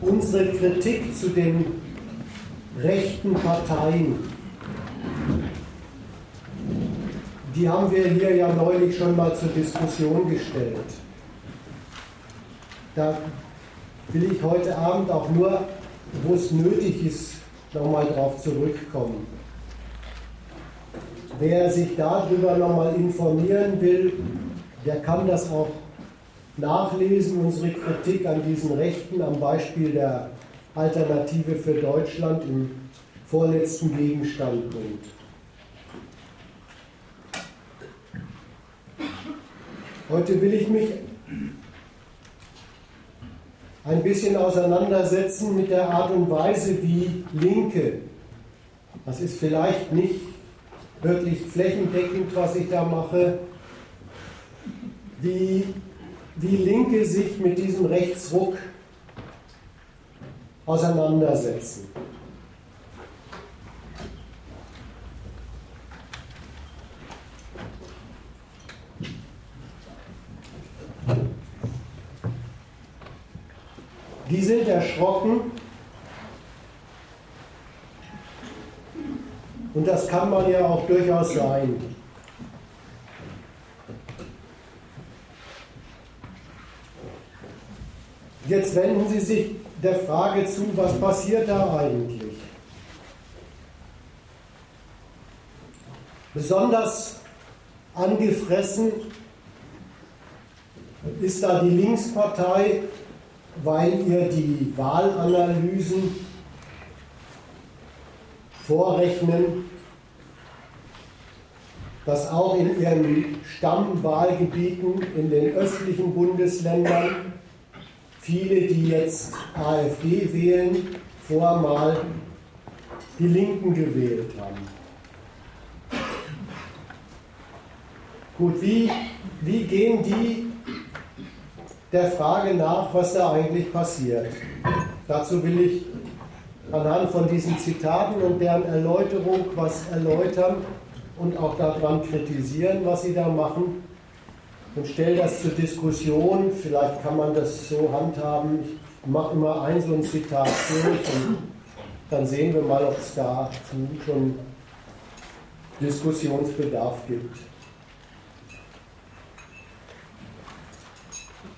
unsere Kritik zu den rechten Parteien, die haben wir hier ja neulich schon mal zur Diskussion gestellt. Da will ich heute Abend auch nur, wo es nötig ist, nochmal drauf zurückkommen. Wer sich darüber nochmal informieren will, der kann das auch nachlesen, unsere Kritik an diesen Rechten am Beispiel der Alternative für Deutschland im vorletzten Gegenstandpunkt. Heute will ich mich ein bisschen auseinandersetzen mit der Art und Weise, wie Linke, das ist vielleicht nicht wirklich flächendeckend, was ich da mache, wie, wie Linke sich mit diesem Rechtsruck auseinandersetzen. Die sind erschrocken und das kann man ja auch durchaus sein. Jetzt wenden Sie sich der Frage zu, was passiert da eigentlich? Besonders angefressen ist da die Linkspartei, weil ihr die Wahlanalysen vorrechnen, dass auch in ihren Stammwahlgebieten in den östlichen Bundesländern viele, die jetzt AfD wählen, vorher mal die Linken gewählt haben. Gut, wie, wie gehen die der Frage nach, was da eigentlich passiert? Dazu will ich anhand von diesen Zitaten und deren Erläuterung was erläutern und auch daran kritisieren, was sie da machen und stelle das zur Diskussion. Vielleicht kann man das so handhaben. Ich mache immer ein so ein Zitat durch und dann sehen wir mal, ob es da schon Diskussionsbedarf gibt.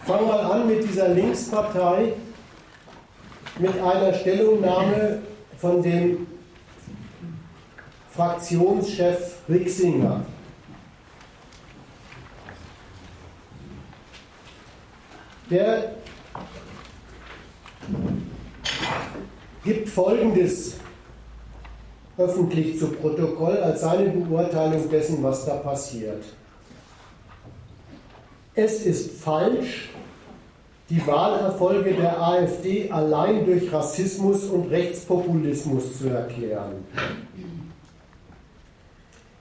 Fangen wir an mit dieser Linkspartei, mit einer Stellungnahme von dem Fraktionschef Rixinger. Der gibt Folgendes öffentlich zu Protokoll als seine Beurteilung dessen, was da passiert. Es ist falsch, die Wahlerfolge der AfD allein durch Rassismus und Rechtspopulismus zu erklären.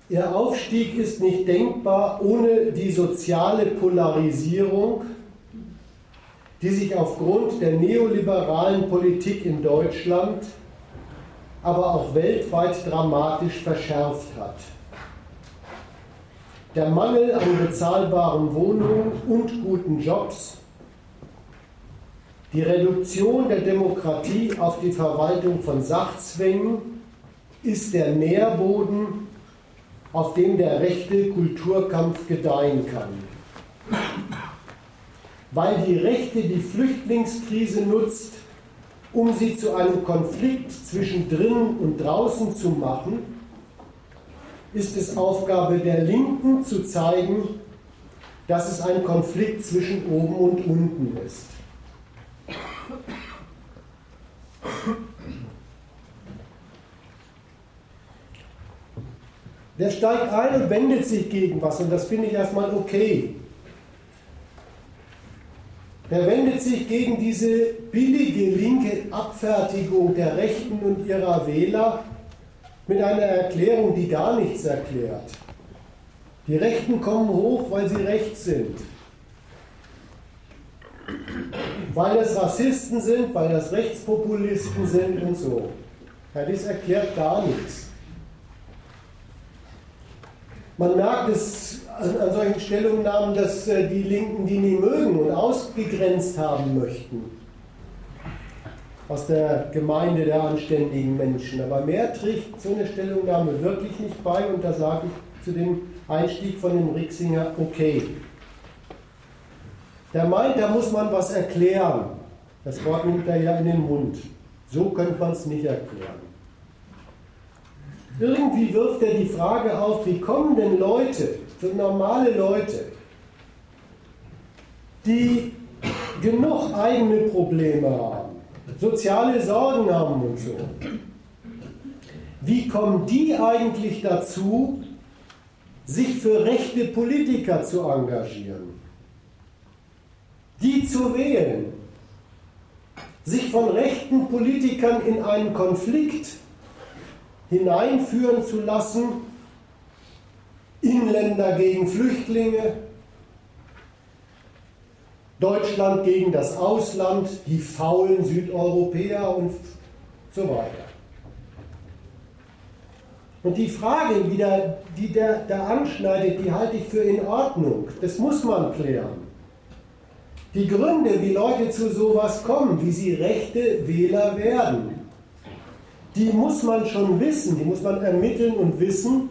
Ihr Aufstieg ist nicht denkbar ohne die soziale Polarisierung die sich aufgrund der neoliberalen Politik in Deutschland, aber auch weltweit dramatisch verschärft hat. Der Mangel an bezahlbaren Wohnungen und guten Jobs, die Reduktion der Demokratie auf die Verwaltung von Sachzwängen ist der Nährboden, auf dem der rechte Kulturkampf gedeihen kann weil die Rechte die Flüchtlingskrise nutzt, um sie zu einem Konflikt zwischen drinnen und draußen zu machen, ist es Aufgabe der Linken zu zeigen, dass es ein Konflikt zwischen oben und unten ist. Der steigt ein und wendet sich gegen was und das finde ich erstmal okay. Er wendet sich gegen diese billige linke Abfertigung der Rechten und ihrer Wähler mit einer Erklärung, die gar nichts erklärt. Die Rechten kommen hoch, weil sie rechts sind. Weil es Rassisten sind, weil es Rechtspopulisten sind und so. Ja, das erklärt gar nichts. Man merkt es an, an solchen Stellungnahmen, dass äh, die Linken die nie mögen und ausgegrenzt haben möchten. aus der Gemeinde der anständigen Menschen. Aber mehr trägt so eine Stellungnahme wirklich nicht bei und da sage ich zu dem Einstieg von dem Rixinger, okay. Der meint, da muss man was erklären. Das Wort nimmt er ja in den Mund. So könnte man es nicht erklären. Irgendwie wirft er die Frage auf, wie kommen denn Leute, so normale Leute, die genug eigene Probleme haben, soziale Sorgen haben und so. Wie kommen die eigentlich dazu, sich für rechte Politiker zu engagieren, die zu wählen, sich von rechten Politikern in einen Konflikt hineinführen zu lassen, Inländer gegen Flüchtlinge, Deutschland gegen das Ausland, die faulen Südeuropäer und so weiter. Und die Frage, die der, die der, der anschneidet, die halte ich für in Ordnung. Das muss man klären. Die Gründe, wie Leute zu sowas kommen, wie sie rechte Wähler werden, die muss man schon wissen, die muss man ermitteln und wissen,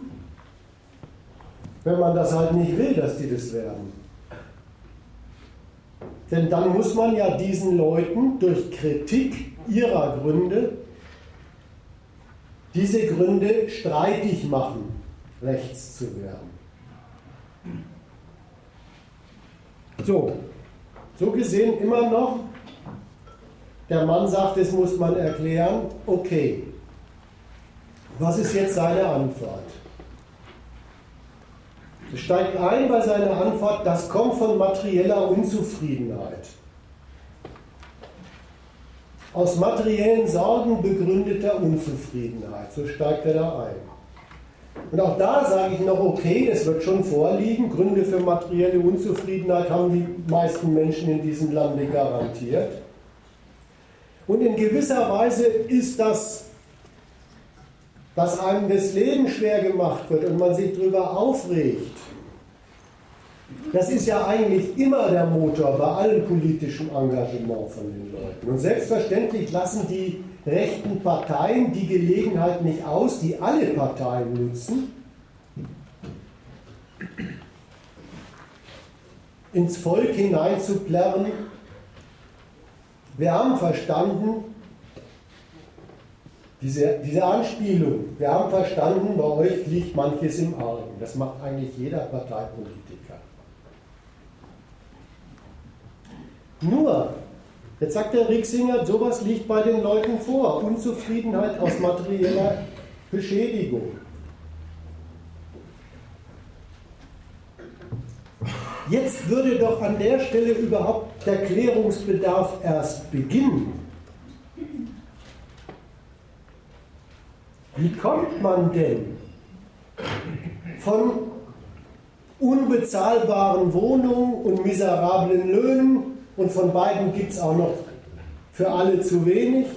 wenn man das halt nicht will, dass die das werden. Denn dann muss man ja diesen Leuten durch Kritik ihrer Gründe diese Gründe streitig machen, rechts zu werden. So, so gesehen immer noch, der Mann sagt, das muss man erklären, okay. Was ist jetzt seine Antwort? Er steigt ein bei seiner Antwort, das kommt von materieller Unzufriedenheit. Aus materiellen Sorgen begründeter Unzufriedenheit. So steigt er da ein. Und auch da sage ich noch, okay, das wird schon vorliegen. Gründe für materielle Unzufriedenheit haben die meisten Menschen in diesem Lande garantiert. Und in gewisser Weise ist das, dass einem das Leben schwer gemacht wird und man sich darüber aufregt, das ist ja eigentlich immer der Motor bei allem politischen Engagement von den Leuten. Und selbstverständlich lassen die rechten Parteien die Gelegenheit nicht aus, die alle Parteien nutzen, ins Volk hineinzuplärren. Wir haben verstanden, diese, diese Anspielung, wir haben verstanden, bei euch liegt manches im Argen. Das macht eigentlich jeder Parteipolitiker. Nur, jetzt sagt der Rixinger, sowas liegt bei den Leuten vor. Unzufriedenheit aus materieller Beschädigung. Jetzt würde doch an der Stelle überhaupt der Klärungsbedarf erst beginnen. Wie kommt man denn von unbezahlbaren Wohnungen und miserablen Löhnen und von beiden gibt es auch noch für alle zu wenig.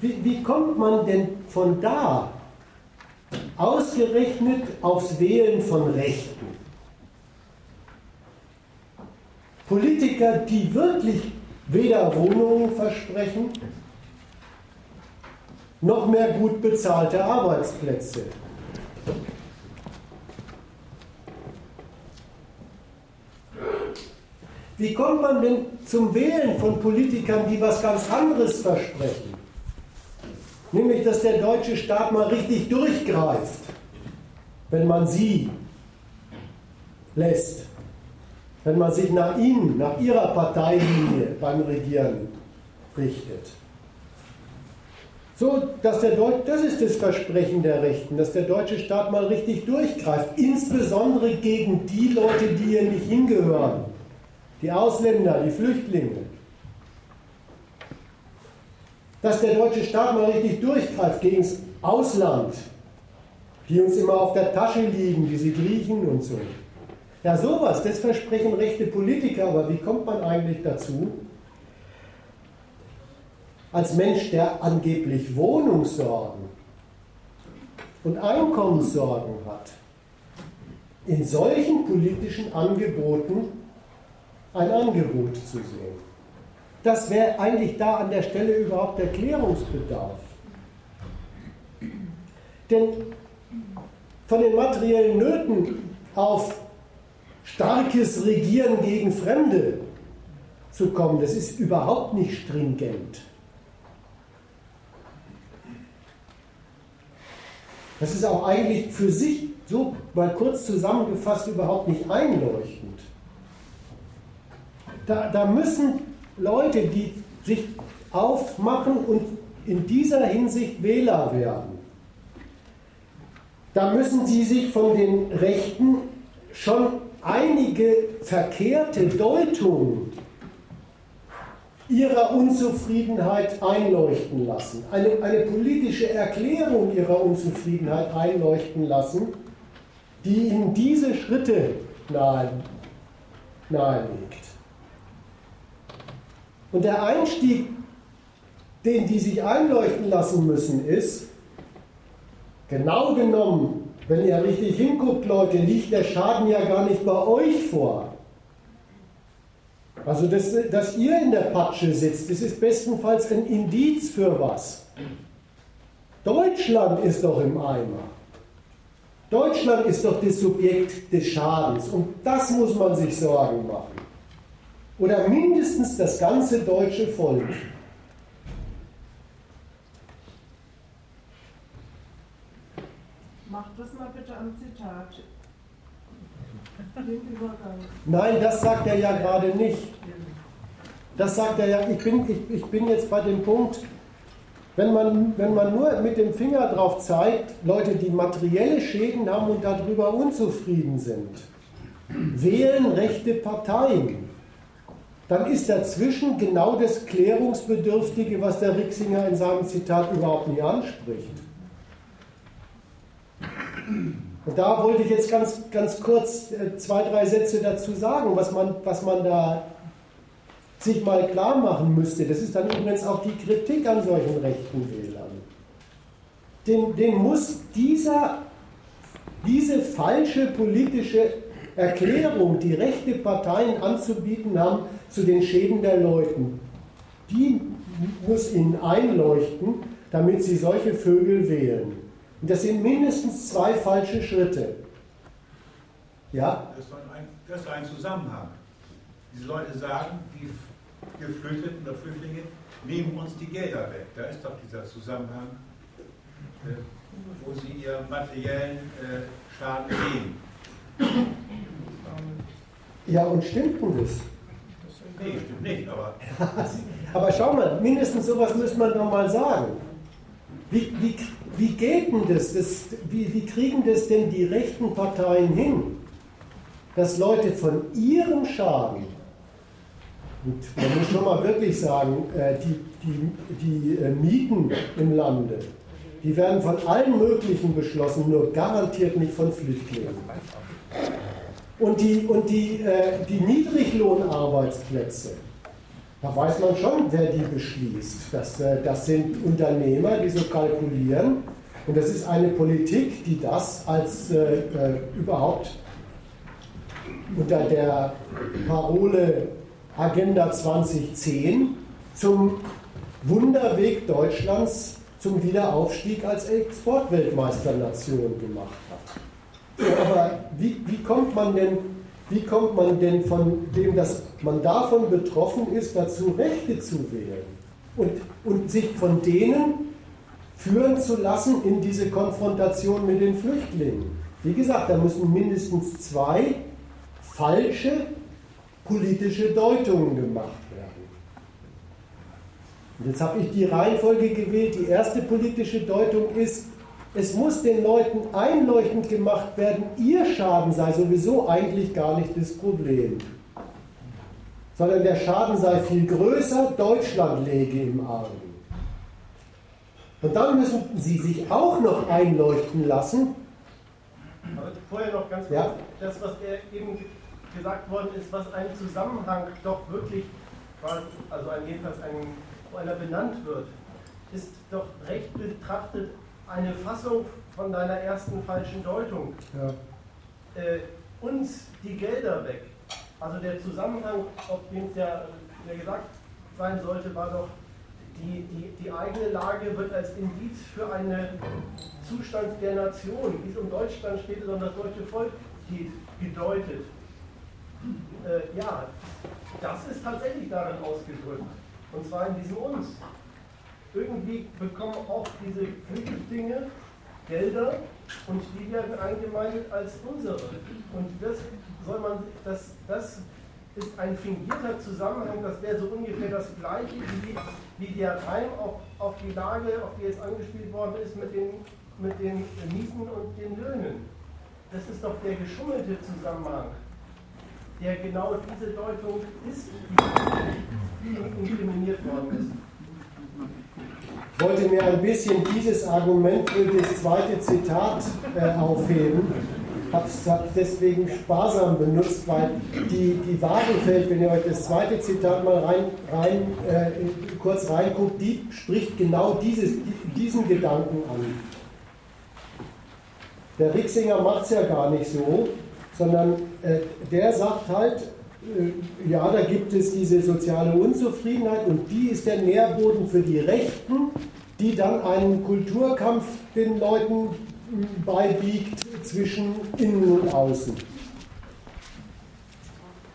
Wie, wie kommt man denn von da ausgerechnet aufs Wählen von Rechten? Politiker, die wirklich weder Wohnungen versprechen, noch mehr gut bezahlte Arbeitsplätze. Wie kommt man denn zum Wählen von Politikern, die was ganz anderes versprechen? Nämlich, dass der deutsche Staat mal richtig durchgreift, wenn man sie lässt, wenn man sich nach ihnen, nach ihrer Parteilinie beim Regieren richtet. So, dass der Deut das ist das Versprechen der Rechten, dass der deutsche Staat mal richtig durchgreift, insbesondere gegen die Leute, die hier nicht hingehören die Ausländer, die Flüchtlinge. Dass der deutsche Staat mal richtig durchgreift gegen das Ausland, die uns immer auf der Tasche liegen, diese Griechen und so. Ja, sowas, das versprechen rechte Politiker, aber wie kommt man eigentlich dazu, als Mensch, der angeblich Wohnungssorgen und Einkommenssorgen hat, in solchen politischen Angeboten ein Angebot zu sehen. das wäre eigentlich da an der Stelle überhaupt Erklärungsbedarf. Denn von den materiellen Nöten auf starkes Regieren gegen Fremde zu kommen, das ist überhaupt nicht stringent. Das ist auch eigentlich für sich so mal kurz zusammengefasst überhaupt nicht einleuchtend. Da, da müssen Leute, die sich aufmachen und in dieser Hinsicht Wähler werden, da müssen sie sich von den Rechten schon einige verkehrte Deutungen ihrer Unzufriedenheit einleuchten lassen, eine, eine politische Erklärung ihrer Unzufriedenheit einleuchten lassen, die ihnen diese Schritte nahe, nahelegt. Und der Einstieg, den die sich einleuchten lassen müssen, ist, genau genommen, wenn ihr richtig hinguckt, Leute, liegt der Schaden ja gar nicht bei euch vor. Also, dass, dass ihr in der Patsche sitzt, das ist bestenfalls ein Indiz für was. Deutschland ist doch im Eimer. Deutschland ist doch das Subjekt des Schadens und das muss man sich Sorgen machen. Oder mindestens das ganze deutsche Volk. Mach das mal bitte am Zitat. Nein, das sagt er ja gerade nicht. Das sagt er ja, ich bin, ich, ich bin jetzt bei dem Punkt, wenn man, wenn man nur mit dem Finger drauf zeigt, Leute, die materielle Schäden haben und darüber unzufrieden sind, wählen rechte Parteien, dann ist dazwischen genau das Klärungsbedürftige, was der Rixinger in seinem Zitat überhaupt nicht anspricht. Und da wollte ich jetzt ganz, ganz kurz äh, zwei, drei Sätze dazu sagen, was man, was man da sich mal klar machen müsste. Das ist dann übrigens auch die Kritik an solchen rechten Wählern. Den, den muss dieser, diese falsche politische Erklärung, die rechte Parteien anzubieten haben zu den Schäden der Leuten, die muss ihnen einleuchten, damit sie solche Vögel wählen. Und das sind mindestens zwei falsche Schritte. Ja? Das ist ein, das ist ein Zusammenhang. Diese Leute sagen, die Geflüchteten oder Flüchtlinge nehmen uns die Gelder weg. Da ist doch dieser Zusammenhang, äh, wo sie ihren materiellen äh, Schaden sehen. Ja, und stimmt denn das? Nee, stimmt nicht, aber. aber schau mal, mindestens sowas müsste man doch mal sagen. Wie, wie, wie geht denn das? das wie, wie kriegen das denn die rechten Parteien hin? Dass Leute von ihrem Schaden, und man muss schon mal wirklich sagen, äh, die, die, die äh, Mieten im Lande, die werden von allen möglichen beschlossen, nur garantiert nicht von Flüchtlingen. Und die, und die, äh, die Niedriglohnarbeitsplätze, da weiß man schon, wer die beschließt. Das, äh, das sind Unternehmer, die so kalkulieren. Und das ist eine Politik, die das als äh, äh, überhaupt unter der Parole Agenda 2010 zum Wunderweg Deutschlands zum Wiederaufstieg als Exportweltmeisternation gemacht hat. Aber wie, wie kommt man denn wie kommt man denn von dem, dass man davon betroffen ist, dazu Rechte zu wählen und, und sich von denen führen zu lassen in diese Konfrontation mit den Flüchtlingen? Wie gesagt, da müssen mindestens zwei falsche politische Deutungen gemacht werden. Und jetzt habe ich die Reihenfolge gewählt. Die erste politische Deutung ist, es muss den Leuten einleuchtend gemacht werden, ihr Schaden sei sowieso eigentlich gar nicht das Problem, sondern der Schaden sei viel größer, Deutschland läge im Argen. Und dann müssen sie sich auch noch einleuchten lassen. Aber vorher noch ganz kurz, ja? das, was eben gesagt worden ist, was ein Zusammenhang doch wirklich, also jedenfalls ein, wo einer benannt wird, ist doch recht betrachtet eine Fassung von deiner ersten falschen Deutung. Ja. Äh, uns die Gelder weg. Also der Zusammenhang, auf den es ja, ja gesagt sein sollte, war doch, die, die, die eigene Lage wird als Indiz für einen Zustand der Nation, wie es um Deutschland steht, sondern das deutsche Volk geht, gedeutet. Äh, ja, das ist tatsächlich darin ausgedrückt. Und zwar in diesem Uns. Irgendwie bekommen auch diese Flüchtlinge Gelder und die werden eingemeindet als unsere. Und das soll man, das, das ist ein fingierter Zusammenhang, das wäre so ungefähr das gleiche wie, wie der Reim auf, auf die Lage, auf die jetzt angespielt worden ist, mit den, mit den Mieten und den Löhnen. Das ist doch der geschummelte Zusammenhang, der genau diese Deutung ist, die inkriminiert worden ist. Wollte mir ein bisschen dieses Argument für das zweite Zitat äh, aufheben habe es deswegen sparsam benutzt, weil die, die Wagenfeld, wenn ihr euch das zweite Zitat mal rein, rein äh, kurz reinguckt, die spricht genau dieses, diesen Gedanken an. Der Rixinger macht es ja gar nicht so, sondern äh, der sagt halt, ja, da gibt es diese soziale Unzufriedenheit und die ist der Nährboden für die Rechten, die dann einen Kulturkampf den Leuten beibiegt zwischen innen und außen.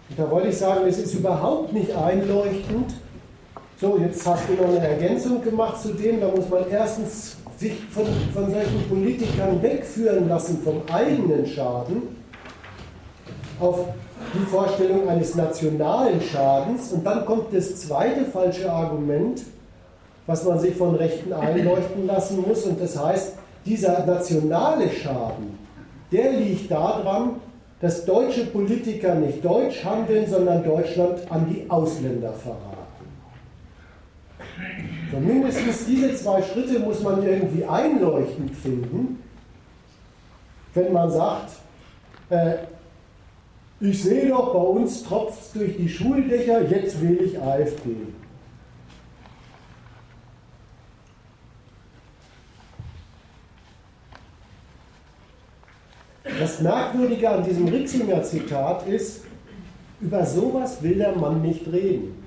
Und da wollte ich sagen, es ist überhaupt nicht einleuchtend. So, jetzt hast du noch eine Ergänzung gemacht zu dem, da muss man erstens sich von, von solchen Politikern wegführen lassen vom eigenen Schaden auf die Vorstellung eines nationalen Schadens. Und dann kommt das zweite falsche Argument, was man sich von Rechten einleuchten lassen muss. Und das heißt, dieser nationale Schaden, der liegt daran, dass deutsche Politiker nicht deutsch handeln, sondern Deutschland an die Ausländer verraten. So mindestens diese zwei Schritte muss man irgendwie einleuchtend finden, wenn man sagt, äh, ich sehe doch, bei uns tropft es durch die Schuldächer, jetzt will ich AfD. Das Merkwürdige an diesem Rixinger Zitat ist, über sowas will der Mann nicht reden.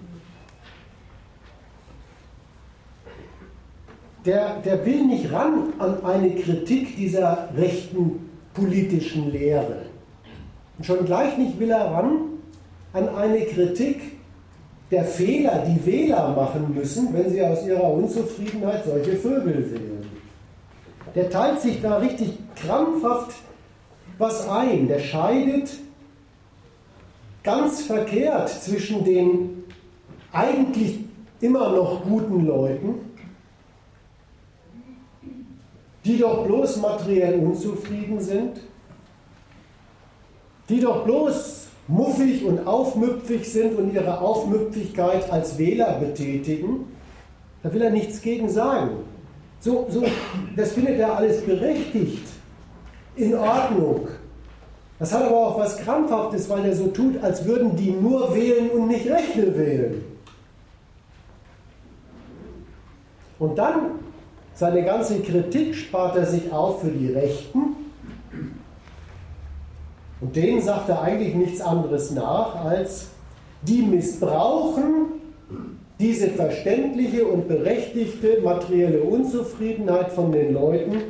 Der, der will nicht ran an eine Kritik dieser rechten politischen Lehre. Und schon gleich nicht will er ran an eine Kritik der Fehler, die Wähler machen müssen, wenn sie aus ihrer Unzufriedenheit solche Vögel wählen. Der teilt sich da richtig krampfhaft was ein. Der scheidet ganz verkehrt zwischen den eigentlich immer noch guten Leuten, die doch bloß materiell unzufrieden sind, die doch bloß muffig und aufmüpfig sind und ihre Aufmüpfigkeit als Wähler betätigen, da will er nichts gegen sagen. So, so, das findet er alles berechtigt in Ordnung. Das hat aber auch was Krampfhaftes, weil er so tut, als würden die nur wählen und nicht Rechte wählen. Und dann seine ganze Kritik spart er sich auf für die Rechten. Und denen sagt er eigentlich nichts anderes nach, als die missbrauchen diese verständliche und berechtigte materielle Unzufriedenheit von den Leuten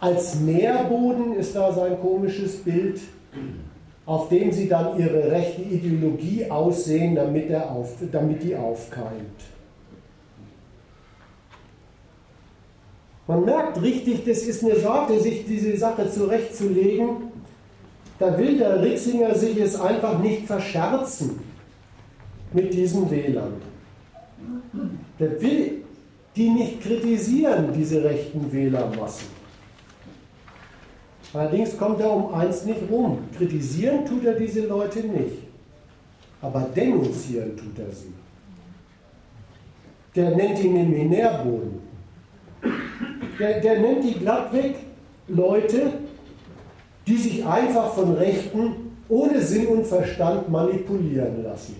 als Nährboden ist da sein komisches Bild, auf dem sie dann ihre rechte Ideologie aussehen, damit, er auf, damit die aufkeimt. Man merkt richtig, das ist eine Sorte, sich diese Sache zurechtzulegen. Da will der Rixinger sich es einfach nicht verscherzen mit diesen Wählern. Der will die nicht kritisieren, diese rechten Wählermassen. Allerdings kommt er um eins nicht rum. Kritisieren tut er diese Leute nicht. Aber denunzieren tut er sie. Der nennt ihn den Nährboden. Der, der nennt die glattweg Leute, die sich einfach von Rechten ohne Sinn und Verstand manipulieren lassen.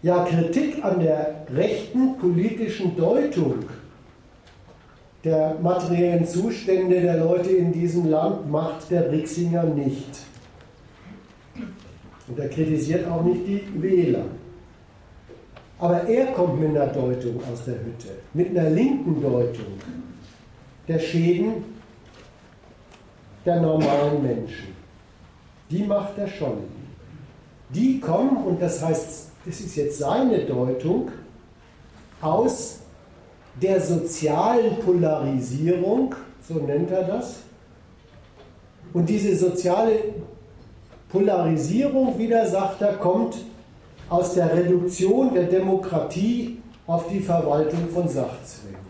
Ja, Kritik an der rechten politischen Deutung der materiellen Zustände der Leute in diesem Land macht der Rixinger nicht. Und er kritisiert auch nicht die Wähler. Aber er kommt mit einer Deutung aus der Hütte, mit einer linken Deutung der Schäden der normalen Menschen. Die macht er schon. Die kommen, und das heißt, das ist jetzt seine Deutung, aus der sozialen Polarisierung, so nennt er das. Und diese soziale Polarisierung, wieder sagt er, kommt aus der Reduktion der Demokratie auf die Verwaltung von Sachzwängen.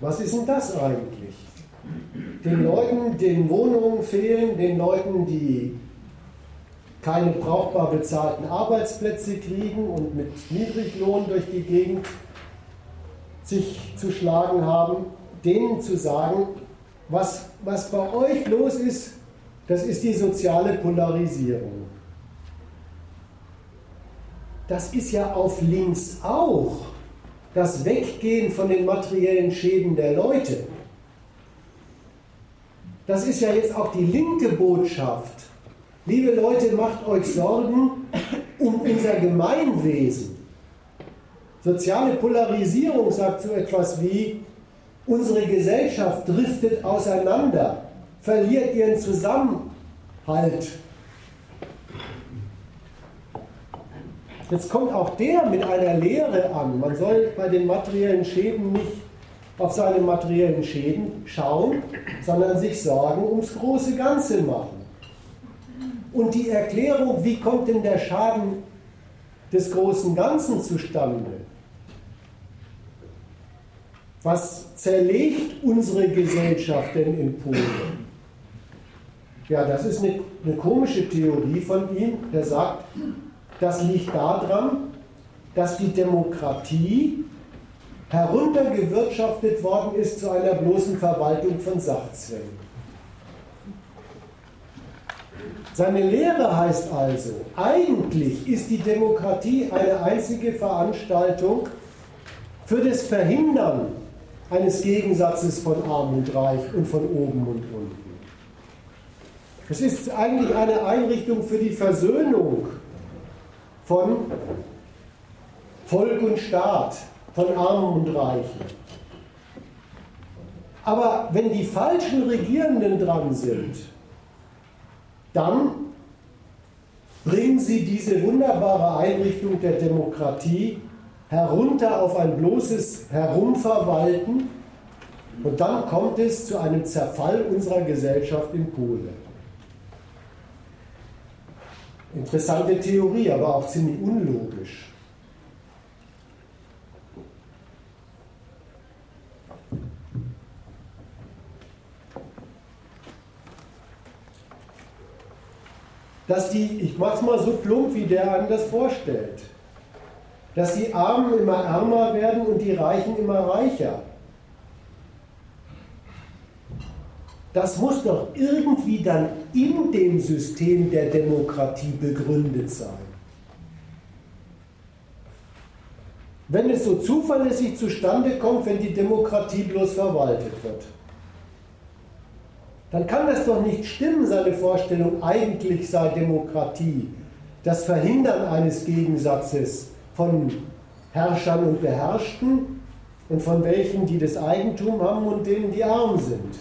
Was ist denn das eigentlich? Den Leuten, denen Wohnungen fehlen, den Leuten, die keine brauchbar bezahlten Arbeitsplätze kriegen und mit Niedriglohn durch die Gegend sich zu schlagen haben, denen zu sagen, was, was bei euch los ist, das ist die soziale Polarisierung. Das ist ja auf links auch das Weggehen von den materiellen Schäden der Leute. Das ist ja jetzt auch die linke Botschaft Liebe Leute, macht euch Sorgen um unser Gemeinwesen. Soziale Polarisierung sagt so etwas wie, unsere Gesellschaft driftet auseinander, verliert ihren Zusammenhalt. Jetzt kommt auch der mit einer Lehre an. Man soll bei den materiellen Schäden nicht auf seine materiellen Schäden schauen, sondern sich Sorgen ums große Ganze machen. Und die Erklärung, wie kommt denn der Schaden des großen Ganzen zustande? Was zerlegt unsere Gesellschaft denn in Polen? Ja, das ist eine, eine komische Theorie von ihm, der sagt, das liegt daran, dass die Demokratie heruntergewirtschaftet worden ist zu einer bloßen Verwaltung von Sachzwängen. Seine Lehre heißt also, eigentlich ist die Demokratie eine einzige Veranstaltung für das Verhindern eines Gegensatzes von Arm und Reich und von oben und unten. Es ist eigentlich eine Einrichtung für die Versöhnung von Volk und Staat, von Armen und Reichen. Aber wenn die falschen Regierenden dran sind, dann bringen sie diese wunderbare Einrichtung der Demokratie herunter auf ein bloßes Herumverwalten und dann kommt es zu einem Zerfall unserer Gesellschaft in Polen. Interessante Theorie, aber auch ziemlich unlogisch. dass die, ich mache es mal so plump, wie der einem das vorstellt, dass die Armen immer ärmer werden und die Reichen immer reicher. Das muss doch irgendwie dann in dem System der Demokratie begründet sein. Wenn es so zuverlässig zustande kommt, wenn die Demokratie bloß verwaltet wird dann kann das doch nicht stimmen, seine Vorstellung, eigentlich sei Demokratie das Verhindern eines Gegensatzes von Herrschern und Beherrschten und von welchen, die das Eigentum haben und denen, die arm sind.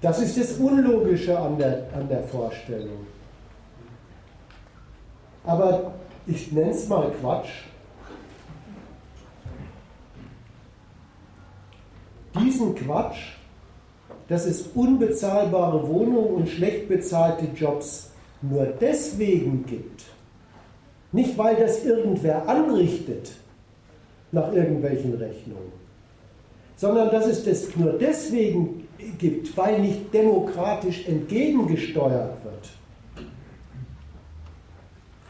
Das ist das Unlogische an der, an der Vorstellung. Aber ich nenne es mal Quatsch. diesen Quatsch, dass es unbezahlbare Wohnungen und schlecht bezahlte Jobs nur deswegen gibt, nicht weil das irgendwer anrichtet nach irgendwelchen Rechnungen, sondern dass es das nur deswegen gibt, weil nicht demokratisch entgegengesteuert wird.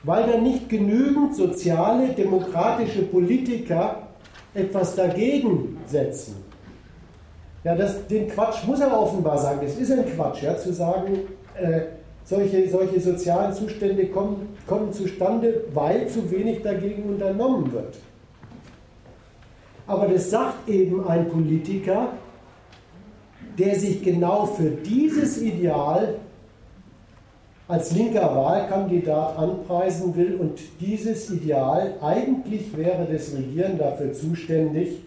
Weil da nicht genügend soziale, demokratische Politiker etwas dagegen setzen. Ja, das, den Quatsch muss er offenbar sagen. Es ist ein Quatsch, ja, zu sagen, äh, solche, solche sozialen Zustände kommen, kommen zustande, weil zu wenig dagegen unternommen wird. Aber das sagt eben ein Politiker, der sich genau für dieses Ideal als linker Wahlkandidat anpreisen will und dieses Ideal, eigentlich wäre das Regieren dafür zuständig,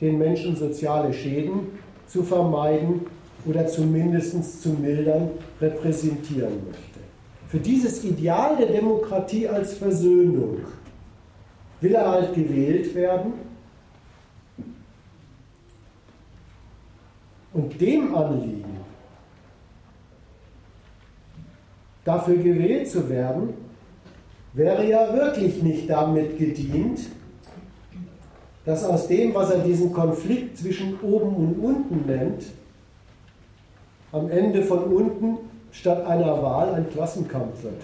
den Menschen soziale Schäden zu vermeiden oder zumindest zu mildern, repräsentieren möchte. Für dieses Ideal der Demokratie als Versöhnung will er halt gewählt werden. Und dem Anliegen dafür gewählt zu werden, wäre ja wirklich nicht damit gedient, dass aus dem, was er diesen Konflikt zwischen oben und unten nennt, am Ende von unten statt einer Wahl ein Klassenkampf wird.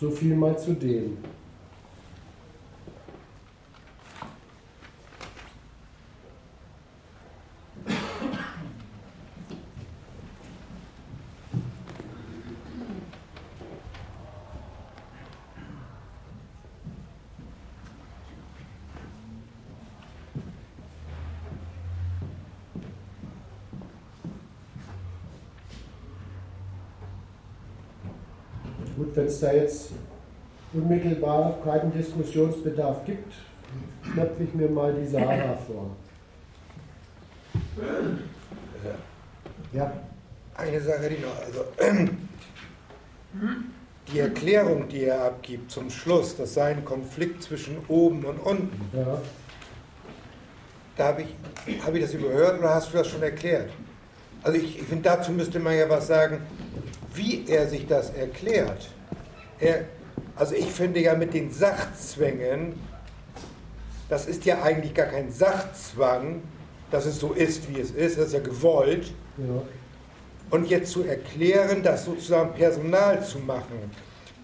So viel mal zu dem. wenn es da jetzt unmittelbar keinen Diskussionsbedarf gibt, knöpfe ich mir mal die Sarah vor. Ja. Eine Sache, die noch, also die Erklärung, die er abgibt zum Schluss, das sei ein Konflikt zwischen oben und unten. Ja. Da habe ich, hab ich das überhört oder hast du das schon erklärt? Also ich, ich finde, dazu müsste man ja was sagen, wie er sich das erklärt er, also ich finde ja mit den Sachzwängen, das ist ja eigentlich gar kein Sachzwang, dass es so ist, wie es ist, das ist ja gewollt. Ja. Und jetzt zu erklären, das sozusagen Personal zu machen,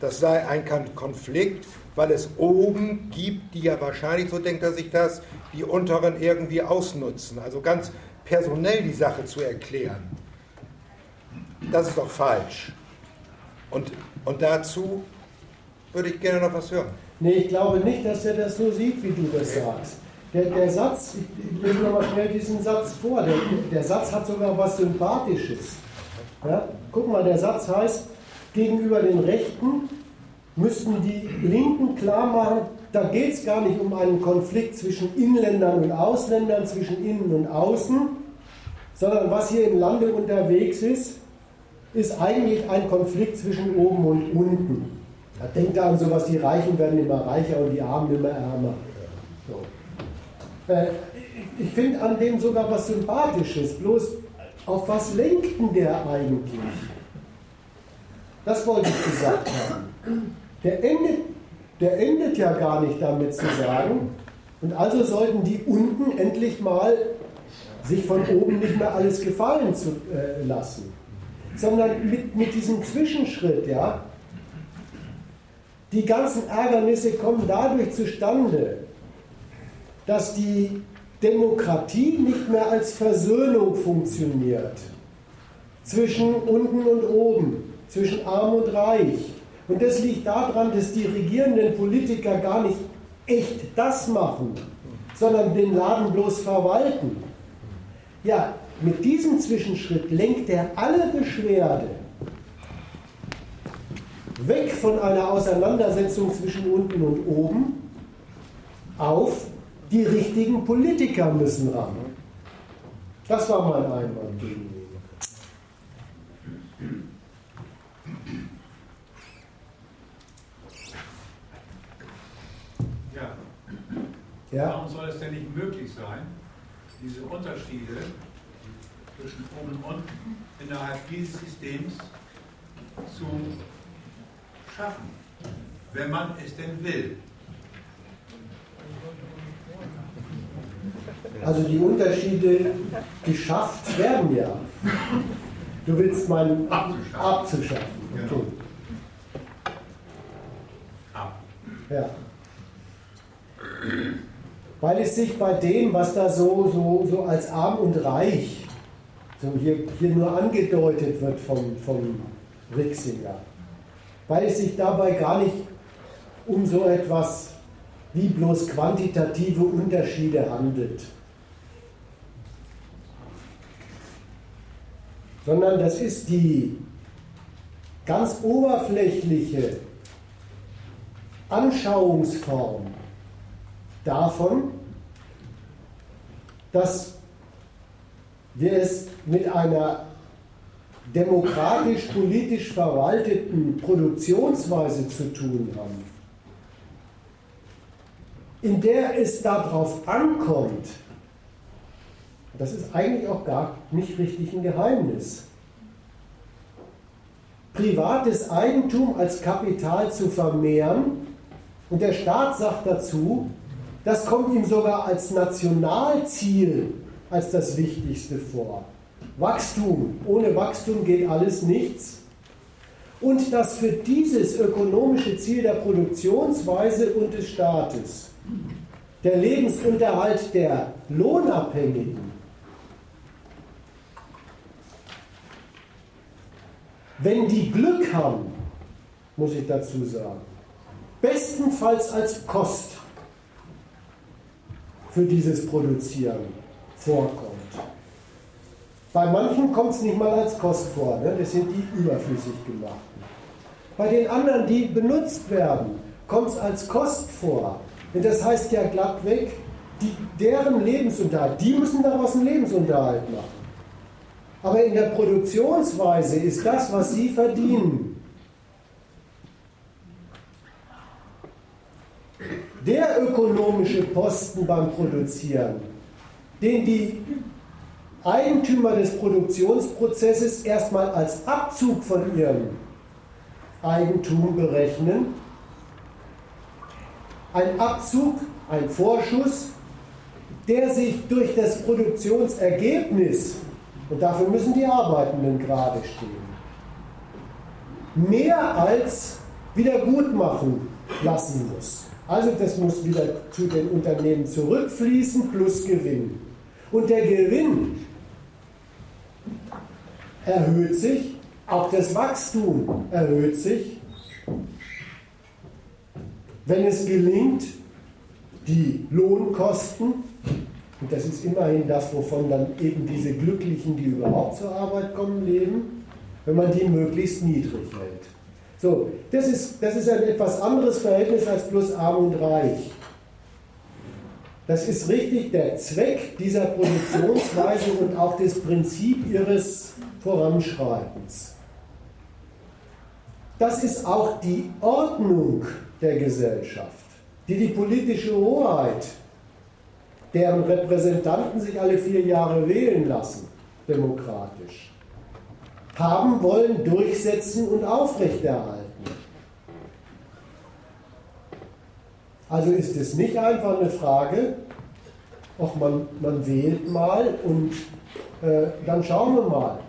das sei ein Konflikt, weil es oben gibt, die ja wahrscheinlich, so denkt er sich das, die unteren irgendwie ausnutzen. Also ganz personell die Sache zu erklären, das ist doch falsch. Und und dazu würde ich gerne noch was hören. Nee, ich glaube nicht, dass er das so sieht, wie du das sagst. Der, der Satz, ich lese nochmal schnell diesen Satz vor, der, der Satz hat sogar was Sympathisches. Ja? Guck mal, der Satz heißt, gegenüber den Rechten müssten die Linken klar machen, da geht es gar nicht um einen Konflikt zwischen Inländern und Ausländern, zwischen Innen und Außen, sondern was hier im Lande unterwegs ist, ist eigentlich ein Konflikt zwischen oben und unten. Da denkt er an sowas, die Reichen werden immer reicher und die Armen immer ärmer. So. Äh, ich finde an dem sogar was Sympathisches, bloß auf was lenkt denn der eigentlich? Das wollte ich gesagt haben. Der endet, der endet ja gar nicht damit zu sagen, und also sollten die unten endlich mal sich von oben nicht mehr alles gefallen zu, äh, lassen sondern mit, mit diesem Zwischenschritt, ja. Die ganzen Ärgernisse kommen dadurch zustande, dass die Demokratie nicht mehr als Versöhnung funktioniert. Zwischen unten und oben, zwischen arm und reich. Und das liegt daran, dass die regierenden Politiker gar nicht echt das machen, sondern den Laden bloß verwalten. Ja, mit diesem Zwischenschritt lenkt er alle Beschwerde weg von einer Auseinandersetzung zwischen unten und oben auf, die richtigen Politiker müssen ran. Das war mein Einwand gegen ihn. Ja. ja. Warum soll es denn nicht möglich sein, diese Unterschiede zwischen oben und unten innerhalb dieses Systems zu schaffen, wenn man es denn will. Also die Unterschiede geschafft werden ja. Du willst meinen abzuschaffen. abzuschaffen. Okay. Genau. Ab. Ja. Weil es sich bei dem, was da so, so, so als arm und reich so hier, hier nur angedeutet wird vom, vom Rixinger. Weil es sich dabei gar nicht um so etwas wie bloß quantitative Unterschiede handelt. Sondern das ist die ganz oberflächliche Anschauungsform davon, dass wir es mit einer demokratisch-politisch verwalteten Produktionsweise zu tun haben, in der es darauf ankommt, das ist eigentlich auch gar nicht richtig ein Geheimnis, privates Eigentum als Kapital zu vermehren. Und der Staat sagt dazu, das kommt ihm sogar als Nationalziel als das Wichtigste vor. Wachstum. Ohne Wachstum geht alles nichts. Und dass für dieses ökonomische Ziel der Produktionsweise und des Staates der Lebensunterhalt der Lohnabhängigen wenn die Glück haben, muss ich dazu sagen, bestenfalls als Kost für dieses Produzieren vorkommt. Bei manchen kommt es nicht mal als Kost vor, ne? das sind die überflüssig gemachten. Bei den anderen, die benutzt werden, kommt es als Kost vor. Und das heißt ja glattweg, die, deren Lebensunterhalt, die müssen daraus einen Lebensunterhalt machen. Aber in der Produktionsweise ist das, was sie verdienen, der ökonomische Posten beim Produzieren, den die Eigentümer des Produktionsprozesses erstmal als Abzug von ihrem Eigentum berechnen. Ein Abzug, ein Vorschuss, der sich durch das Produktionsergebnis und dafür müssen die Arbeitenden gerade stehen. Mehr als wieder gut machen lassen muss. Also das muss wieder zu den Unternehmen zurückfließen plus Gewinn. Und der Gewinn erhöht sich, auch das Wachstum erhöht sich, wenn es gelingt, die Lohnkosten und das ist immerhin das, wovon dann eben diese Glücklichen, die überhaupt zur Arbeit kommen, leben, wenn man die möglichst niedrig hält. So, das ist, das ist ein etwas anderes Verhältnis als plus arm und reich. Das ist richtig der Zweck dieser Produktionsweise und auch das Prinzip ihres Voranschreitens. Das ist auch die Ordnung der Gesellschaft, die die politische Hoheit deren Repräsentanten sich alle vier Jahre wählen lassen, demokratisch, haben wollen, durchsetzen und aufrechterhalten. Also ist es nicht einfach eine Frage, ob man, man wählt mal und äh, dann schauen wir mal.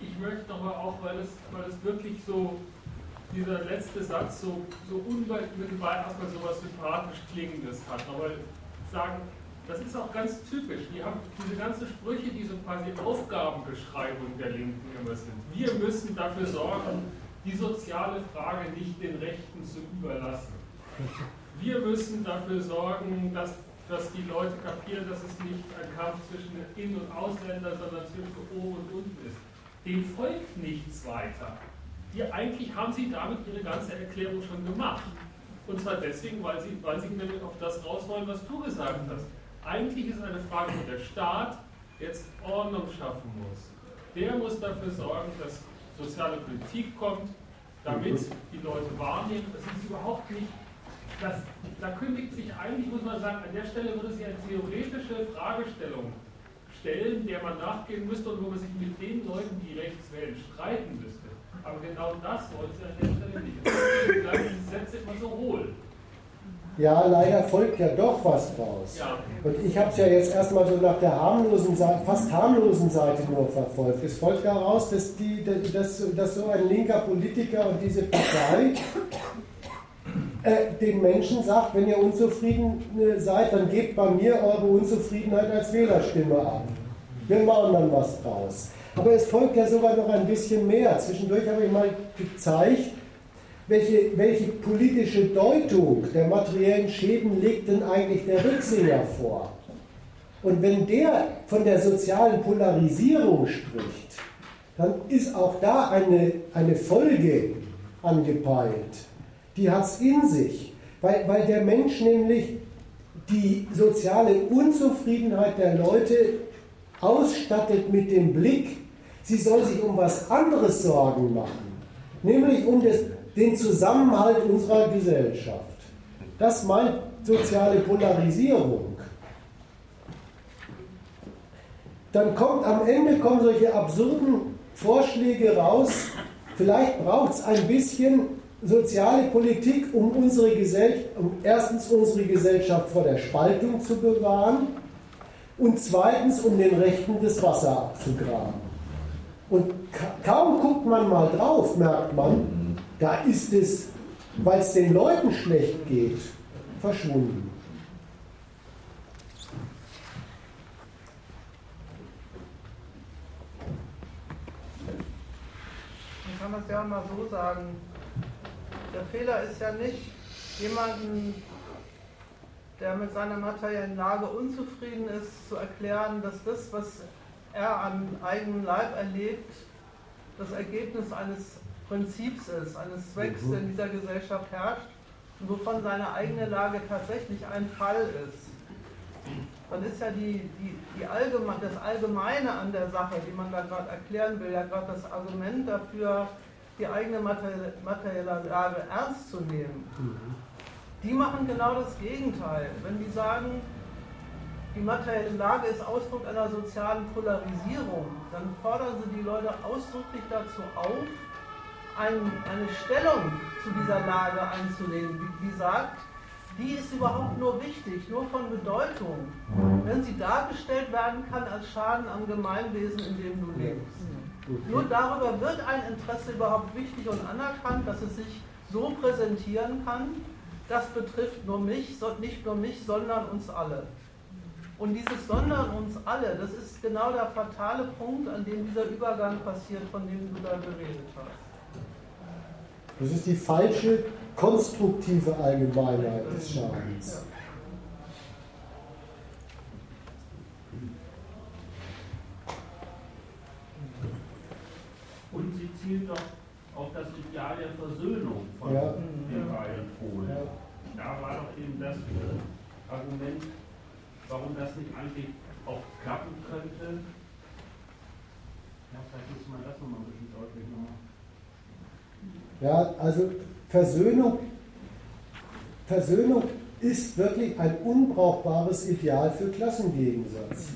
Ich möchte aber auch, weil es, weil es wirklich so dieser letzte Satz so, so unmittelbar erstmal so was sympathisch Klingendes hat. Aber sagen, das ist auch ganz typisch. Die haben diese ganzen Sprüche, die so quasi Aufgabenbeschreibung der Linken immer sind. Wir müssen dafür sorgen, die soziale Frage nicht den Rechten zu überlassen. Wir müssen dafür sorgen, dass, dass die Leute kapieren, dass es nicht ein Kampf zwischen In- und Ausländern, sondern zwischen oben und unten ist. Dem folgt nichts weiter die eigentlich haben sie damit ihre ganze Erklärung schon gemacht. Und zwar deswegen, weil sie, weil sie nämlich auf das raus wollen, was du gesagt hast. Eigentlich ist eine Frage, wo der Staat jetzt Ordnung schaffen muss. Der muss dafür sorgen, dass soziale Politik kommt, damit die Leute wahrnehmen, das ist überhaupt nicht, das, da kündigt sich eigentlich, muss man sagen, an der Stelle würde sich eine theoretische Fragestellung stellen, der man nachgehen müsste und wo man sich mit den Leuten, die rechts wählen, streiten müsste. Aber genau das wollte sie an der Stelle nicht. Deswegen bleiben diese Sätze immer so hohl. Ja, leider folgt ja doch was draus. Und ich habe es ja jetzt erstmal so nach der harmlosen Seite, fast harmlosen Seite nur verfolgt. Es folgt daraus, dass, die, dass, dass so ein linker Politiker und diese Partei äh, den Menschen sagt, wenn ihr unzufrieden äh, seid, dann gebt bei mir eure Unzufriedenheit als Wählerstimme ab. Wir machen dann was draus. Aber es folgt ja sogar noch ein bisschen mehr. Zwischendurch habe ich mal gezeigt, welche, welche politische Deutung der materiellen Schäden legt denn eigentlich der Rücksinger vor? Und wenn der von der sozialen Polarisierung spricht, dann ist auch da eine, eine Folge angepeilt. Die hat es in sich, weil, weil der Mensch nämlich die soziale Unzufriedenheit der Leute ausstattet mit dem Blick, sie soll sich um was anderes Sorgen machen, nämlich um das, den Zusammenhalt unserer Gesellschaft. Das meint soziale Polarisierung. Dann kommt am Ende kommen solche absurden Vorschläge raus. Vielleicht braucht es ein bisschen soziale Politik, um unsere Gesellschaft, um erstens unsere Gesellschaft vor der Spaltung zu bewahren und zweitens um den Rechten des Wasser abzugraben. Und kaum guckt man mal drauf, merkt man, da ist es, weil es den Leuten schlecht geht, verschwunden. kann das ja mal so sagen. Der Fehler ist ja nicht jemanden, der mit seiner materiellen Lage unzufrieden ist, zu erklären, dass das, was er am eigenen Leib erlebt, das Ergebnis eines Prinzips ist, eines Zwecks, der in dieser Gesellschaft herrscht und wovon seine eigene Lage tatsächlich ein Fall ist dann ist ja die, die, die Allgeme das Allgemeine an der Sache, die man da gerade erklären will, ja gerade das Argument dafür, die eigene materielle Lage ernst zu nehmen. Mhm. Die machen genau das Gegenteil. Wenn die sagen, die materielle Lage ist Ausdruck einer sozialen Polarisierung, dann fordern sie die Leute ausdrücklich dazu auf, ein, eine Stellung zu dieser Lage einzunehmen, die sagt, die ist überhaupt nur wichtig, nur von Bedeutung, wenn sie dargestellt werden kann als Schaden am Gemeinwesen, in dem du lebst. Nur darüber wird ein Interesse überhaupt wichtig und anerkannt, dass es sich so präsentieren kann. Das betrifft nur mich, nicht nur mich, sondern uns alle. Und dieses Sondern uns alle, das ist genau der fatale Punkt, an dem dieser Übergang passiert, von dem du da geredet hast. Das ist die falsche konstruktive Allgemeinheit des Schadens. Und sie zielt doch auf das Ideal der Versöhnung von ja. den beiden Polen. Ja. Da war doch eben das äh, Argument, warum das nicht eigentlich auch klappen könnte. Ja, vielleicht muss man das nochmal ein bisschen deutlich machen. Ja, also Versöhnung, Versöhnung ist wirklich ein unbrauchbares Ideal für Klassengegensatz.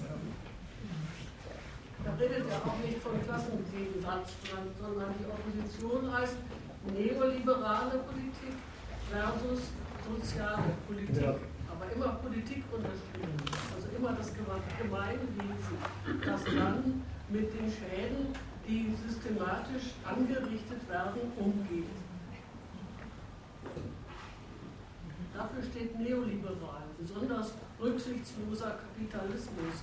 Da redet er auch nicht von Klassengegensatz, sondern die Opposition heißt neoliberale Politik versus soziale Politik. Ja. Aber immer Politik unterschieden. Also immer das Gemeinwesen, das dann mit den Schäden die systematisch angerichtet werden, umgeht. Dafür steht neoliberal, besonders rücksichtsloser Kapitalismus.